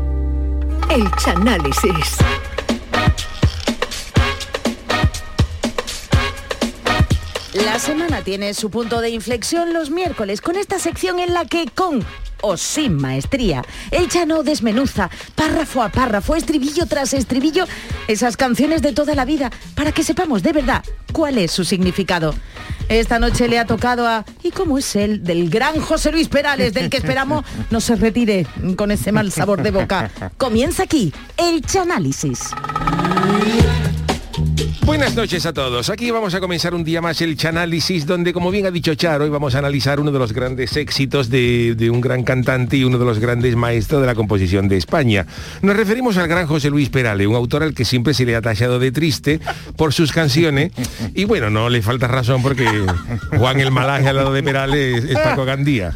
El Chanálisis. La semana tiene su punto de inflexión los miércoles con esta sección en la que con o sin maestría, el Chano desmenuza párrafo a párrafo, estribillo tras estribillo, esas canciones de toda la vida para que sepamos de verdad cuál es su significado. Esta noche le ha tocado a ¿Y cómo es él? del gran José Luis Perales, del que esperamos no se retire con ese mal sabor de boca. Comienza aquí el Chanálisis. Buenas noches a todos. Aquí vamos a comenzar un día más el Chanálisis, donde, como bien ha dicho Charo, hoy vamos a analizar uno de los grandes éxitos de, de, un gran cantante y uno de los grandes maestros de la composición de España. Nos referimos al gran José Luis Perales, un autor al que siempre se le ha tachado de triste por sus canciones. Y bueno, no le falta razón porque Juan el Malaje al lado de Perales es Paco Gandía.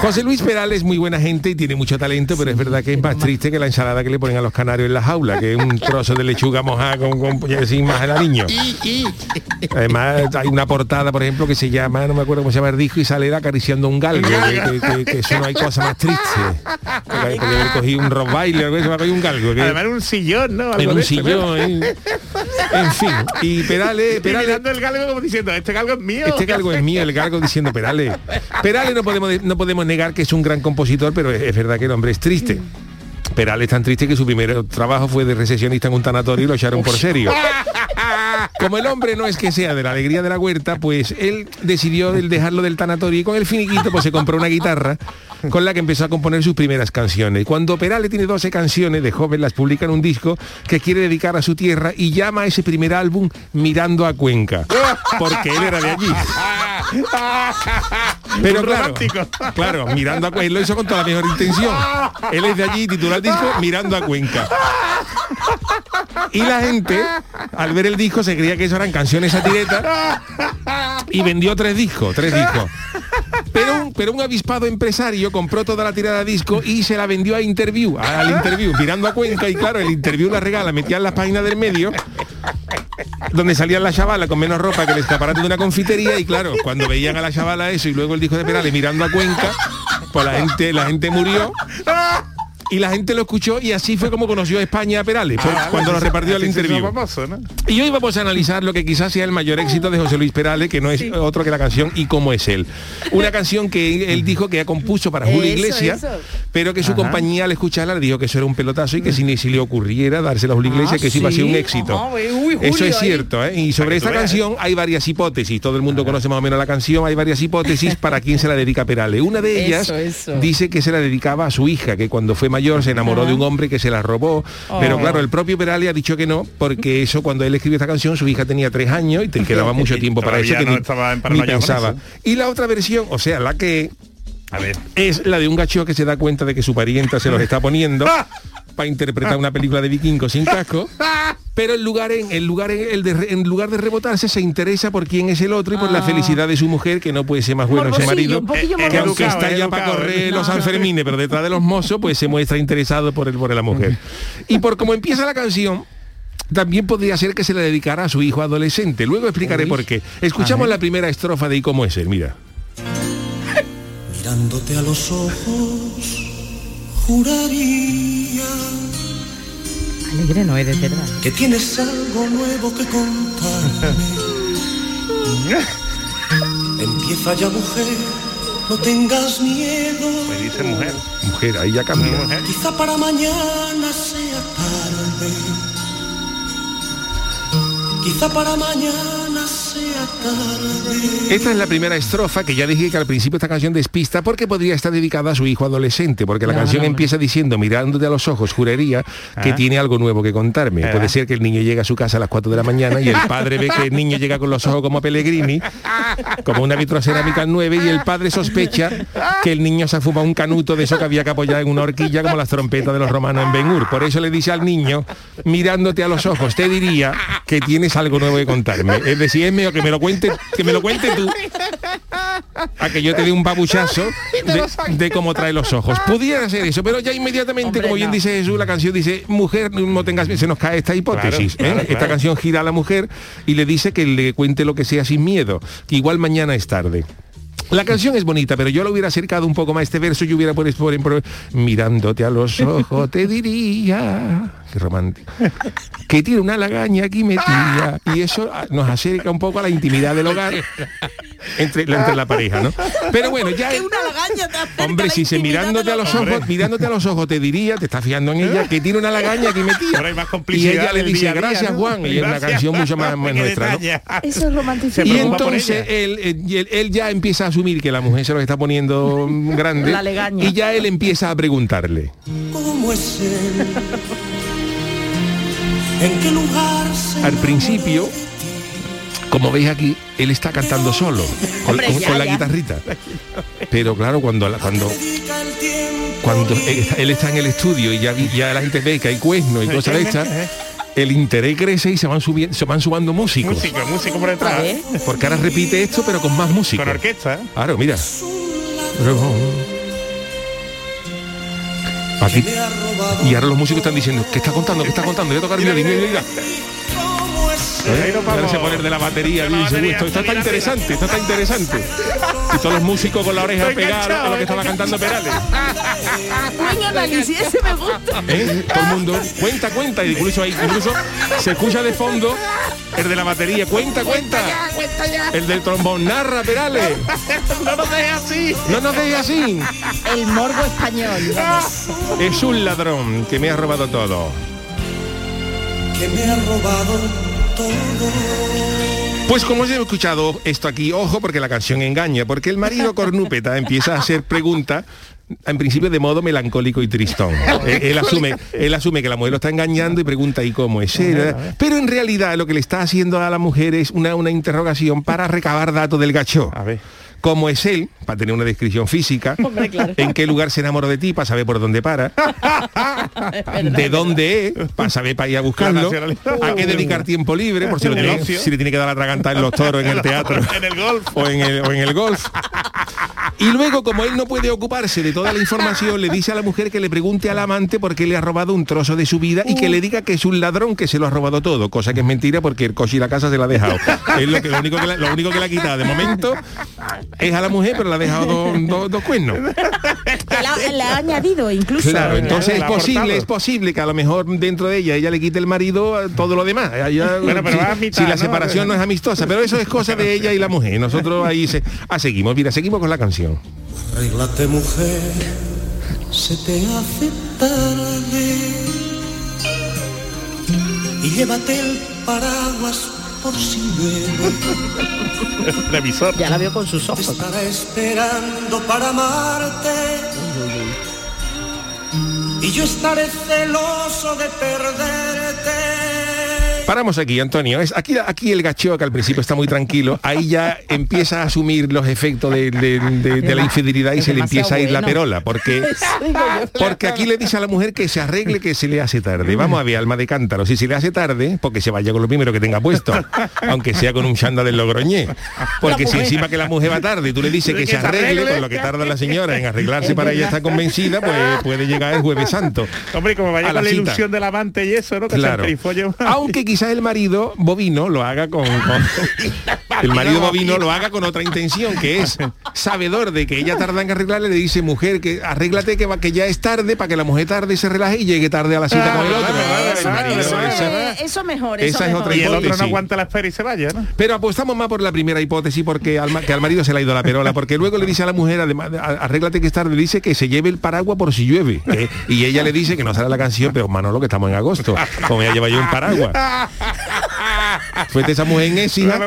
José Luis Perales es muy buena gente y tiene mucho talento, pero es verdad que es más triste que la ensalada que le ponen a los canarios en la jaula, que es un trozo de lechuga mojada con, con sin más el aliño. Además, hay una portada, por ejemplo, que se llama, no me acuerdo cómo se llama el disco, y sale acariciando un galgo, que, que- que- que eso no hay cosa más triste. Porque podría haber cogido un rottweiler, algo, se me ha cogido un galgo. Además un sillón, ¿no? en un sillón, ¿eh? En fin, y Perales, Perales mirando el galgo como diciendo, este galgo es mío. este galgo es mío, el galgo diciendo Perales. Perales no podemos, no podemos negar que es un gran compositor, pero es, es verdad que el hombre es triste. Perales es tan triste que su primer trabajo fue de recesionista en un tanatorio y lo echaron por serio. Como el hombre no es que sea de la alegría de la huerta, pues él decidió el dejarlo del tanatorio y con el finiquito pues se compró una guitarra con la que empezó a componer sus primeras canciones. Cuando Perales tiene 12 canciones de joven las publica en un disco que quiere dedicar a su tierra y llama a ese primer álbum Mirando a Cuenca, porque él era de allí. Pero claro, claro, mirando a Cuenca, él lo hizo con toda la mejor intención. Él es de allí y titula el disco Mirando a Cuenca. Y la gente, al ver el disco, se creía que eso eran canciones satiretas y vendió tres discos, tres discos. Pero un, pero un avispado empresario compró toda la tirada de disco y se la vendió a Interview, al Interview, mirando a Cuenca y claro, el Interview la regala, metía en las páginas del medio donde salían la chavala con menos ropa que el escaparate de una confitería y claro, cuando veían a la chavala eso y luego el disco de Perales mirando a Cuenca, pues la gente, la gente murió y la gente lo escuchó y así fue como conoció a España a Perales, pues, Ah, cuando lo repartió al interview. famoso, ¿no? Y hoy vamos a analizar lo que quizás sea el mayor éxito de José Luis Perales, que no es otro que la canción Y cómo es él. Una canción que él dijo que ha compuso para Julio Iglesias, pero que su Ajá. compañía al escucharla le dijo que eso era un pelotazo y que si ni si le ocurriera dársela a Julio Iglesias, Ah, que eso iba a ser un sí. éxito. Ajá, uy, eso es cierto, ¿eh? Y sobre esta canción hay varias hipótesis. Todo el mundo conoce más o menos la canción, hay varias hipótesis para quién se la dedica Perales. Una de ellas Eso, eso. dice que se la dedicaba a su hija, que cuando fue mayor se enamoró de un hombre que se la robó. Pero Oh. claro, el propio Perales ha dicho que no, porque eso cuando él escribió esta canción, su hija tenía tres años y te quedaba mucho tiempo para eso que no ni, estaba en ni pensaba. eso. Y la otra versión, o sea, la que A ver. es la de un gacho que se da cuenta de que su parienta se los está poniendo para interpretar una película de vikingos sin casco. Pero en lugar, en, en lugar, en, el de, en lugar de rebotarse se interesa por quién es el otro y por la Ah. felicidad de su mujer, que no puede ser más bueno ese marido. Eh, eh, Que aunque está eh, ya para educado, correr eh. los Sanfermines, pero detrás de los mozos, pues se muestra interesado por el por la mujer. Y por cómo empieza la canción, también podría ser que se la dedicara a su hijo adolescente. Luego explicaré por qué. Escuchamos la primera estrofa de ¿Y cómo es él? Mira. Mirándote a los ojos, juraría Alegre no es de verdad. que tienes algo nuevo que contarme. Empieza ya mujer, no tengas miedo. Me dice mujer. Mujer, ahí ya cambia. Mujer. Quizá para mañana sea tarde. Quizá para mañana sea tarde. Esta es la primera estrofa que ya dije que al principio esta canción despista porque podría estar dedicada a su hijo adolescente, porque la No, canción no, no. empieza diciendo, mirándote a los ojos, juraría que Ah. tiene algo nuevo que contarme. Ah. Puede ser que el niño llega a su casa a las 4 de la mañana y el padre ve que el niño llega con los ojos como Pellegrini, como una vitrocerámica al 9 y el padre sospecha que el niño se ha fumado un canuto de eso que había que apoyar en una horquilla como las trompetas de los romanos en Ben Hur. Por eso le dice al niño, mirándote a los ojos, te diría que tienes algo nuevo que contarme. Es decir, es mejor que me lo cuente, que me lo cuente tú a que yo te dé un babuchazo de, de cómo trae los ojos. Pudiera ser eso, pero ya inmediatamente, Hombre, como bien no. dice Jesús, la canción dice, mujer, no tengas se nos cae esta hipótesis. Claro, ¿eh? claro, Esta claro. canción gira a la mujer y le dice que le cuente lo que sea sin miedo, que igual mañana es tarde. La canción es bonita, pero yo lo hubiera acercado un poco más a este verso y hubiera por, por, por- mirándote a los ojos te diría qué romántico que tiene una lagaña aquí metida y eso ah, nos acerca un poco a la intimidad del hogar entre, la- entre la pareja, ¿no? Pero bueno, ya una lagaña te acerca Hombre, si se mirándote a los ojos, mirándote a los ojos te diría, te estás fijando en ella, que tiene una lagaña aquí metida. Ahora hay más Y ella le dice, día a día, gracias ¿no? Juan, y es una canción mucho más, nuestra, ¿no? Eso es romanticismo. Se Y entonces él, eh, él, él ya empieza a asumir que la mujer se lo está poniendo grande La legaña. y ya él empieza a preguntarle. ¿Cómo es él? ¿En qué lugar Al principio, como veis aquí, él está cantando solo, con, Hombre, con- ya, con la ya. guitarrita. Pero claro, cuando, cuando, cuando él, está en el estudio y ya, vi- ya la gente ve que hay cuerno y cosas de estas, el interés crece y se van subiendo, se van sumando músicos. Músico, músico por detrás. ¿Eh? Porque ahora repite esto, pero con más músicos. Con orquesta. ¿eh? Claro, mira. Y ahora los músicos están diciendo, ¿qué está contando? ¿Qué está contando? Voy a tocar violín, mira, mira. ¿Eh? Ahora se poner de la batería, dice, "Uy, esto, esto está interesante, esto está interesante. Y todos los músicos con la oreja pegada a lo que estaba cantando Perales. Buen análisis, ese me gusta. ¿Eh? Todo el mundo cuenta, cuenta, y incluso ahí, incluso se escucha de fondo el de la batería, cuenta, cuenta. El del trombón, narra, Perales. no nos dejes así. No nos dejes así. El morbo español. Es un ladrón que me ha robado todo. que me ha robado todo. Pues como os he escuchado esto aquí, ojo porque la canción engaña, porque el marido cornúpeta empieza a hacer preguntas en principio de modo melancólico y tristón. él, él asume, él asume que la mujer lo está engañando y pregunta ¿y cómo es él? Pero en realidad lo que le está haciendo a la mujer es una, una interrogación para recabar datos del gacho. A ver. ¿Cómo es él? Para tener una descripción física. Hombre, claro. ¿En qué lugar se enamoró de ti? Para saber por dónde para. ¿De dónde es? Para saber para ir a buscarlo. ¿A qué dedicar tiempo libre? Por si, lo El tiene, ocio. si le tiene que dar la traganta en los toros, en el teatro. En el golf. O en el, o en el golf. Y luego, como él no puede ocuparse de toda la información, le dice a la mujer que le pregunte al amante por qué le ha robado un trozo de su vida y que le diga que es un ladrón que se lo ha robado todo, cosa que es mentira porque el coche y la casa se la ha dejado. Es lo, que, lo, único, que la- lo único que le ha quitado de momento es a la mujer, pero le ha dejado dos, cuernos. La, la ha añadido incluso. Claro, entonces es la posible, es posible que a lo mejor dentro de ella ella le quite el marido eh, todo lo demás. Ella- Bueno, pero si, va a mitad, si la ¿no? separación no es amistosa, pero eso es cosa de ella y la mujer. Nosotros ahí se, ah, seguimos, mira, seguimos con la canción. Arréglate mujer, se te hace tarde. Y llévate el paraguas por si llueve. Revisor. Ya la veo con sus Te ojos. estará esperando para amarte. Y yo estaré celoso de perderte. Paramos aquí, Antonio. Es, aquí, aquí el gacheo, que al principio está muy tranquilo, ahí ya empieza a asumir los efectos de, de- de- de la infidelidad y se le empieza a ir la perola, porque, porque aquí le dice a la mujer que se arregle que se le hace tarde. Vamos a ver, alma de cántaro, si se le hace tarde, porque se vaya con lo primero que tenga puesto, aunque sea con un chanda del logroñé. Porque si encima que la mujer va tarde y tú le dices que se arregle, con lo que tarda la señora en arreglarse para ella estar convencida, pues puede llegar el jueves santo. Hombre, como vaya A la con la ilusión del amante y eso, ¿no? Que Claro. se. Aunque quizás el marido bovino lo haga con, con- el marido bovino lo haga con otra intención, que es sabedor de que ella tarda en arreglarle, le dice mujer que arréglate que va que ya es tarde para que la mujer tarde y se relaje y llegue tarde a la cita Ah, con el otro. vale, El Eso, marido, eso, esa- eh, eso mejor. Esa es mejor. otra Y el otro hipótesis. no aguanta la espera y se vaya, ¿no? Pero apostamos más por la primera hipótesis porque al, que al marido se le ha ido la perola, porque luego le dice a la mujer, además, arréglate que es tarde, dice que se lleve el paraguas por si llueve. que- y ella le dice que no sale la canción, pero Manolo, que estamos en agosto, como ella lleva yo un paraguas. Fuete esa mujer en Écija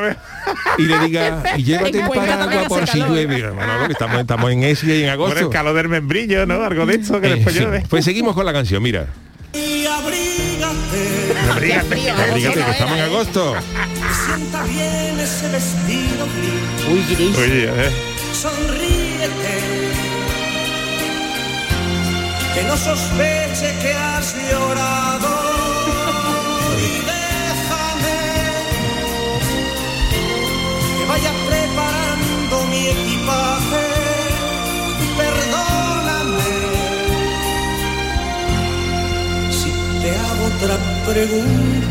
y le diga, y llévate el paraguas por si llueve. Manolo, que estamos, estamos en Écija y en Por el agosto. calor del membrillo, ¿no? Algo de esto que En después fin, llueve. Pues seguimos con la canción, mira. Y abrígate. Abrígate. frío, Abrígate, que estamos en agosto. Sienta bien ese vestido gris. Uy, gris. Oye, eh. Sonríete. Que no sospeche que has llorado.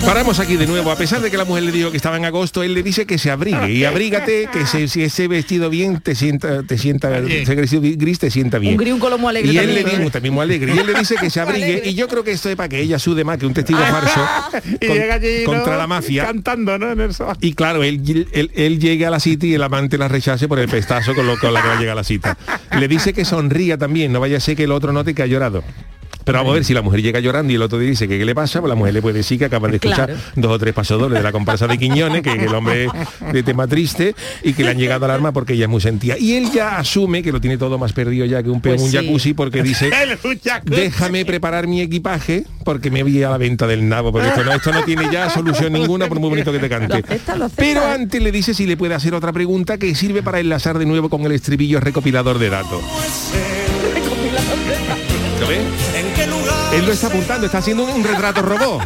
Paramos aquí de nuevo. A pesar de que la mujer le dijo que estaba en agosto, él le dice que se abrigue. Y abrígate, que se- si ese vestido bien te sienta, te sienta, ese vestido gris te sienta bien. Un gris, un color muy alegre Y él le dice, también muy alegre. Y él le dice que se abrigue. Alegre. Y yo creo que esto es para que ella sude más que un testigo falso Y con- llega allí, ¿no? contra la mafia. Cantando, ¿no? En el sofá. Y claro, él, él, él llega a la cita y el amante la rechace por el pestazo con lo con la que va a llegar a la cita. Le dice que sonría también, no vaya a ser que el otro note que ha llorado. Pero vamos a ver, si la mujer llega llorando y el otro dice que qué le pasa, pues la mujer le puede decir que acaban de escuchar Claro. dos o tres pasadores de la comparsa de Quiñones, que, que el hombre es de tema triste y que le han llegado al arma porque ella es muy sentida. Y él ya asume que lo tiene todo más perdido ya que un en Pues un sí. jacuzzi porque dice déjame preparar mi equipaje porque me voy a la venta del nabo porque esto no, esto no tiene ya solución ninguna por muy bonito que te cante pero antes le dice si le puede hacer otra pregunta que sirve para enlazar de nuevo con el estribillo recopilador de datos ¿Lo ves? ¿En qué lugar él lo está apuntando está haciendo un retrato robot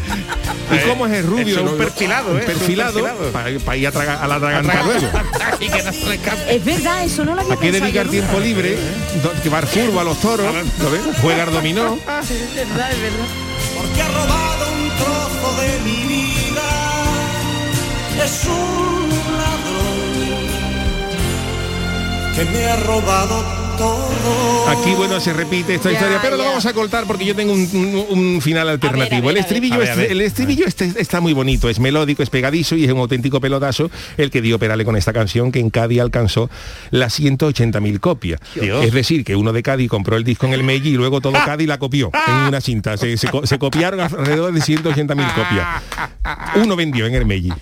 ¿Y cómo es el rubio? Eso un perfilado, un ¿eh? Es un perfilado, perfilado. para ir a, tragar, a la traganta luego. y que no se le escape. Es verdad, eso no lo había ¿A qué pensado dedicar tiempo libre? Que va al furbo a los toros, ¿lo ves? Juega al dominó. Es verdad, es verdad. porque ha robado un trozo de mi vida. Es un ladrón que me ha robado todo. Aquí, bueno, se repite esta Ya, historia, pero lo vamos a cortar porque yo tengo un, un- un final alternativo. a ver, el a ver. estribillo, ver, es- el estribillo este- está muy bonito, es melódico, es pegadizo y es un auténtico pelotazo el que dio Perale con esta canción que en Cádiz alcanzó las 180.000 copias. Dios. Es decir, que uno de Cádiz compró el disco en el Meiji y luego todo Cádiz la copió en una cinta. Se, se co- se copiaron alrededor de 180.000 copias. Uno vendió en el Meiji.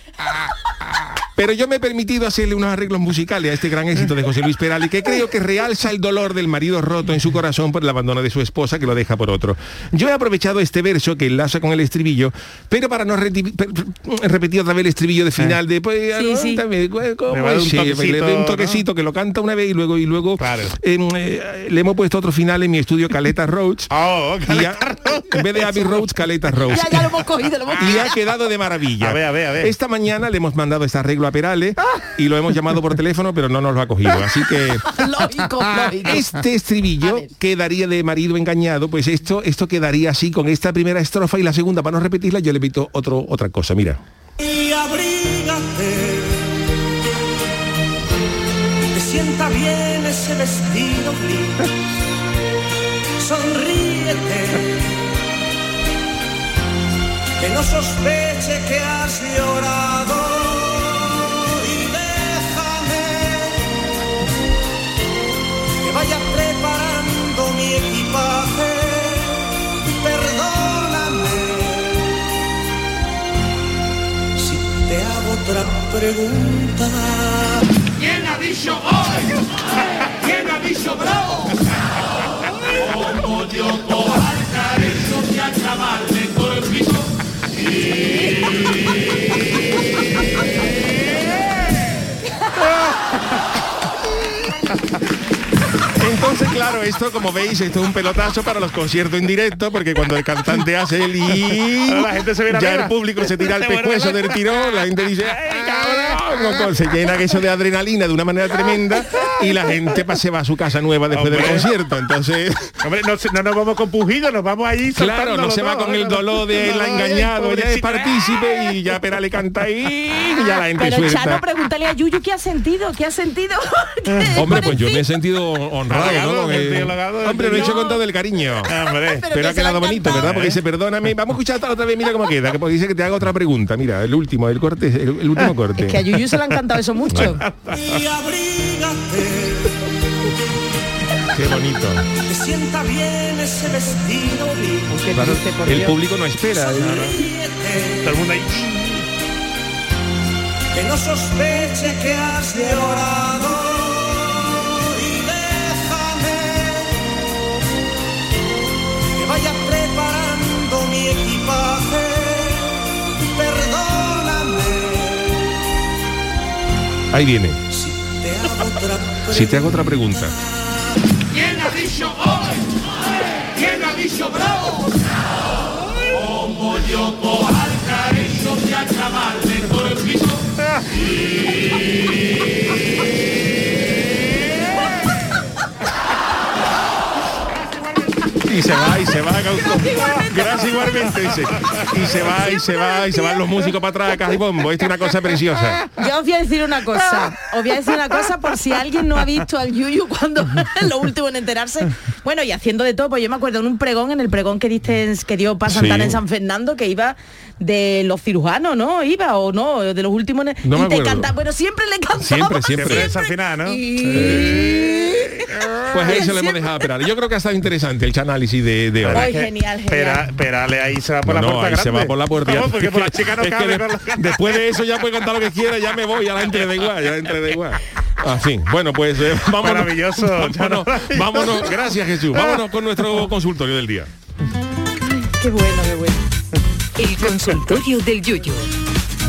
Pero yo me he permitido hacerle unos arreglos musicales a este gran éxito de José Luis Perales, que creo que realza el dolor del marido roto en su corazón por el abandono de su esposa que lo deja por otro. Yo he aprovechado este verso que enlaza con el estribillo, pero para no repetir otra vez el estribillo de final de pues, Sí, sí. aguántame, ¿cómo Le va a dar un es? Sí, toquecito, le doy un ¿no? toquecito que lo canta una vez y luego y luego Claro. em, eh, le hemos puesto otro final en mi estudio Caleta Roads. Oh, ya- en vez de Abbey Roads, Caleta Roads. Ya, ya lo hemos cogido, lo hemos Y ha quedado de maravilla. A ver, a ver, a ver. Esta mañana le hemos mandado este arreglo a Perales y lo hemos llamado por teléfono, pero no nos lo ha cogido. Así que Lógico, lógico. este estribillo quedaría de marido engañado, pues esto, esto quedaría así con esta primera estrofa y la segunda, para no repetirla, yo le meto otro, otra cosa. Mira. y abrígate. Que sienta bien ese vestido gris. Sonríete. Que no sospeche que has llorado. Mi equipaje. Perdóname si te hago otra pregunta. ¿Quién ha dicho hoy? ¿Quién ha dicho bravo? Como yo coja el carezo y a chaval de todo el piso. Entonces, claro, esto como veis, esto es un pelotazo para los conciertos en directo, porque cuando el cantante hace el y La gente se viene ya el público se tira vuelve pescuezo del tirón, la gente dice, ¡ay, cabrón! No, Se llena eso de adrenalina de una manera tremenda y la gente se va a su casa nueva después del concierto. Entonces, Hombre, no, nos vamos compungidos, nos vamos allí claro, no se va con el dolor de la engañado, ya es partícipe y ya Pera le canta ahí y ya la gente Pero suelta. Chano, pregúntale a Yuyu qué ha sentido, qué ha sentido. Hombre, pues yo me he sentido honrado, Me he Eh, hombre, lo he hecho con todo el cariño. Hombre, Pero ha quedado bonito, ¿verdad? Porque dice, perdóname, vamos a escuchar hasta otra vez, mira cómo queda, que pues dice que te haga otra pregunta. Mira, el último, el corte, el, el último corte. Es que a Yuyu se le ha encantado eso mucho. Qué bonito. Que sienta bien ese vestido Claro, el Dios. público no espera. ¿eh? Todo el mundo ahí. Que no sospeche que has llorado. Ahí viene. si te hago otra Si te hago otra pregunta. ¿Quién ha dicho hoy? ¿Quién ha dicho bravo? Como yo coja el carezo y a chaval de todo Y se va, y se va. Gracias igualmente, dice. Y se va, y se va, y se van los músicos para atrás, caja y bombo. Esto es una cosa preciosa. Yo os voy a decir una cosa. Os voy a decir una cosa por si alguien no ha visto al Yuyu cuando lo último en enterarse. Bueno, y haciendo de todo, pues yo me acuerdo en un pregón, en el pregón que diste en- que dio para Santana Sí. en San Fernando, que iba de los cirujanos, ¿no? Iba o no, de los últimos. en- No me y te canta, bueno, siempre le cantaba. Siempre, siempre. Siempre desafinada, ¿no? Pues ahí se lo hemos dejado esperar. Yo creo que ha estado interesante el análisis de, de hoy. Ay, genial, genial. Pera- Perale ahí se va por No, la no, puerta ahí se grande. va por la puerta. Ya. porque por la chica no cabe de- después de eso ya puede cantar lo que quiera, ya me voy, a la gente le da igual, ya la gente le da igual. En fin, bueno, pues eh, vámonos. Maravilloso, Vámonos, Chano. vámonos, gracias Jesús. Vámonos con nuestro consultorio del día. Qué bueno, qué bueno. El consultorio del Yuyo.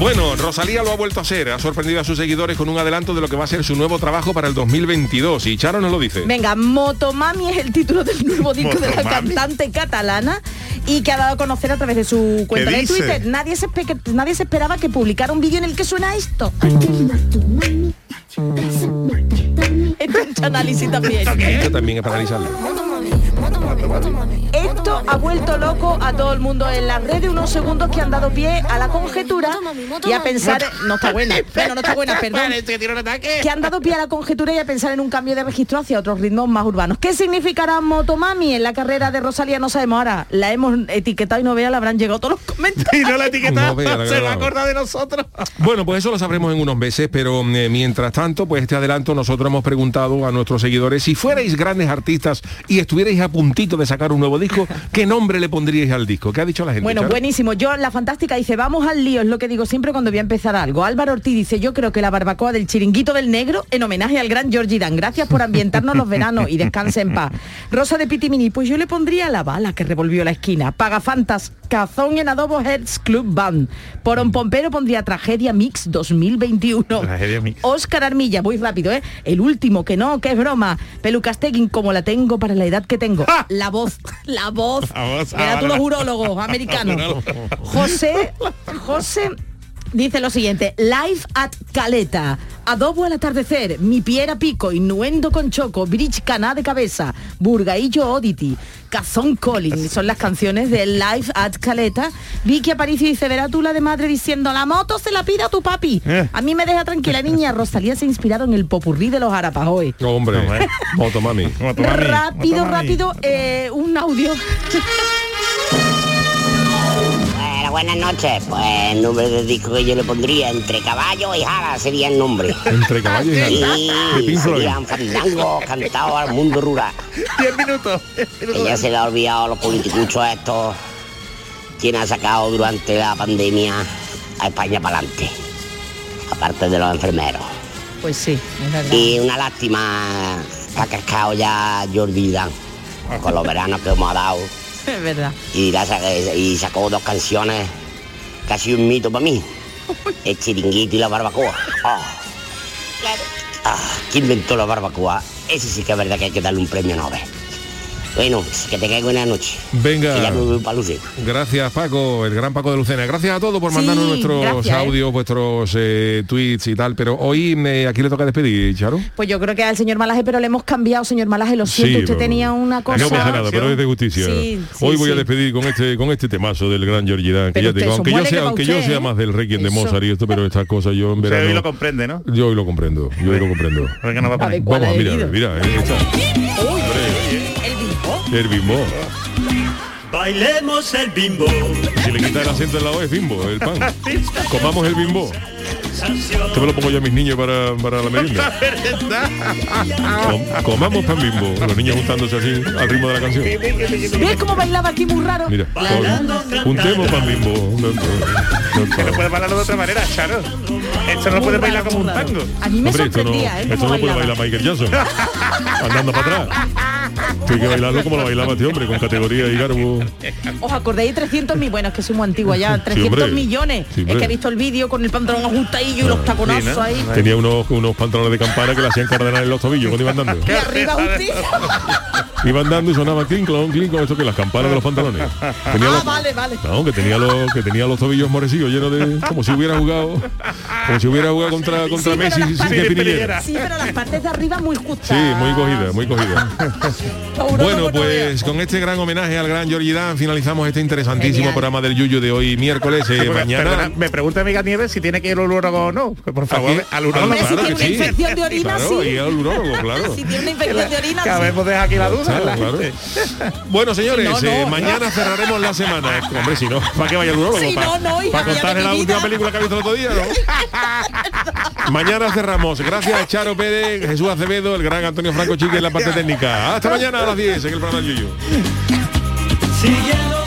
Bueno, Rosalía lo ha vuelto a hacer, ha sorprendido a sus seguidores con un adelanto de lo que va a ser su nuevo trabajo para el 2022 y Charo nos lo dice. Venga, Motomami es el título del nuevo disco de la cantante catalana y que ha dado a conocer a través de su cuenta de? Twitter. Nadie se, espe- nadie se esperaba que publicara un vídeo en el que suena esto. Esto es un análisis también. Esto también es para analizarlo. Esto ha vuelto loco a todo el mundo en las redes unos segundos que han dado pie a la conjetura y a pensar no está buena bueno no está buena perdón. Que han dado pie a la conjetura y a pensar en un cambio de registro hacia otros ritmos más urbanos. ¿qué significará Motomami en la carrera de Rosalía? no sabemos ahora. La hemos etiquetado y no vea le habrán llegado todos los comentarios. Y no la etiqueta No vea, la se va a acordar de nosotros. Bueno, pues eso lo sabremos en unos meses, pero eh, mientras tanto, pues este adelanto nosotros hemos preguntado a nuestros seguidores si fuerais grandes artistas y estuvierais a puntito de sacar un nuevo disco, ¿qué nombre le pondríais al disco? ¿Qué ha dicho la gente? Bueno, Charo? buenísimo. Yo, la fantástica, dice, vamos al lío, es lo que digo siempre cuando voy a empezar algo. Álvaro Ortiz dice, yo creo que la barbacoa del chiringuito del negro en homenaje al gran Georgie Dan. Gracias por ambientarnos los veranos y descanse en paz. Rosa de Pitimini, pues yo le pondría la bala que revolvió la esquina. Pagafantas, cazón en adobo Heads Club Band. Por un pompero pondría Tragedia Mix 2021. Tragedia Mix. Oscar Armilla, voy rápido, ¿eh? El último, que no, que es broma. Pelucasteguin, como la tengo para la edad que tengo. La voz, la voz. La voz, ah, tú los urólogos americanos. José, José dice lo siguiente, live at Caleta, adobo al atardecer, mi piera pico, innuendo con choco, bridge caná de cabeza, burgaillo odity, cazón calling, son las canciones de live at Caleta. Vicky Aparicio dice, verá tú la de madre diciendo, la moto se la pida a tu papi. Eh. A mí me deja tranquila niña, Rosalía se ha inspirado en el popurrí de los Arapahoy. Hombre, Motomami. Rápido, rápido, eh, un audio. Buenas noches. Pues el nombre del disco que yo le pondría entre caballo y jara sería el nombre. Entre caballo y jara. Y Pink Floyd. serían fandangos cantados al mundo rural. 10 minutos. Que ya se le ha olvidado a los politicuchos estos quien ha sacado durante la pandemia a España para adelante. Aparte de los enfermeros. Pues sí, es verdad. Y una lástima que ha cascado ya Jordi Dan con los veranos que hemos dado. Es verdad. y, la y sacó dos canciones casi un mito para mí. El chiringuito y la barbacoa. Ah. Ah, ¿Quién inventó la barbacoa? Ese sí que es verdad que hay que darle un premio Nobel. Bueno, que tengáis buena noche. Venga. Que ya me voy para Lucena. Gracias Paco, el gran Paco de Lucena. Gracias a todos por Sí, mandarnos nuestros gracias, ¿eh? audios, vuestros eh, tweets y tal. Pero hoy eh, aquí le toca despedir, Charo. Pues yo creo que al señor Malaje, pero le hemos cambiado, señor Malaje, lo siento, Sí, usted pero- tenía una cosa. No pasa nada, pero es de justicia. Sí, sí, Hoy voy a despedir con este con este temazo del gran Georgie Dan, que Pero ya aunque yo sea, aunque usted, yo sea más del Requiem de. Mozart y esto, pero estas cosas yo en verano. hoy lo comprende, ¿no? Yo hoy lo comprendo, yo hoy lo comprendo. Venga, no va a poner. Vamos, mira, mira, eh. El bimbo. Bailemos el bimbo. Si le quita el acento en la O es bimbo, el pan. Comamos el bimbo. Esto me lo pongo yo a mis niños para, para la merienda. Com- comamos pan bimbo. Los niños juntándose así al ritmo de la canción. ¿Ves cómo bailaba aquí muy raro? Mira, con- juntemos pan bimbo. Que no puede bailarlo de otra manera, Charo. Esto no lo puede bailar como un tango. A mí me Hombre, esto no, sorprendía, ¿eh? esto no lo puede bailar Michael Jackson. Andando para atrás. Hay que bailarlo como lo bailaba este hombre, con categoría y garbo. ¿Os acordáis de 300 mil? Bueno, es que soy muy antigua ya. 300 hombre. millones. Sí, es que he visto el vídeo con el pantalón ajustadillo y los taconazos ahí. Tenía unos, unos pantalones de campana que le hacían cardenal en los tobillos cuando iban dando. Y arriba justicia. Iban dando y sonaba clink, clon, clink, esto que las campanas de los pantalones. Tenía Ah, los- vale, vale. No, que tenía los que tenía los tobillos morecidos llenos de como si hubiera jugado como si hubiera jugado contra contra Sí, Messi sin que espinillera. Sí, pero las partes de arriba muy justas. Sí, muy cogida, muy cogida. Bueno, pues con este gran homenaje al gran Georgie Dan finalizamos este interesantísimo Genial. programa del Yuyo de hoy miércoles. eh, mañana perdona, me pregunta amiga Nieves si tiene que ir al urólogo o no. Pues, por favor, Aquí, al urólogo. Hombre, si Claro tiene una sí. infección de orina, Claro, sí. y al urólogo, claro. Si tiene una infección de orina, sí. habemos dejado aquí la duda. Claro, la claro. Bueno, señores, Si no, eh, no. mañana cerraremos la semana. Hombre, si no, ¿para qué vaya al urólogo? Si ¿Para, no, no, hija para de la última película que ha visto el otro día, ¿no? mañana cerramos. Gracias a Charo Pérez, Jesús Acevedo, el gran Antonio Franco Chique en la parte técnica. Hasta mañana a las 10 en el programa del. Siguiendo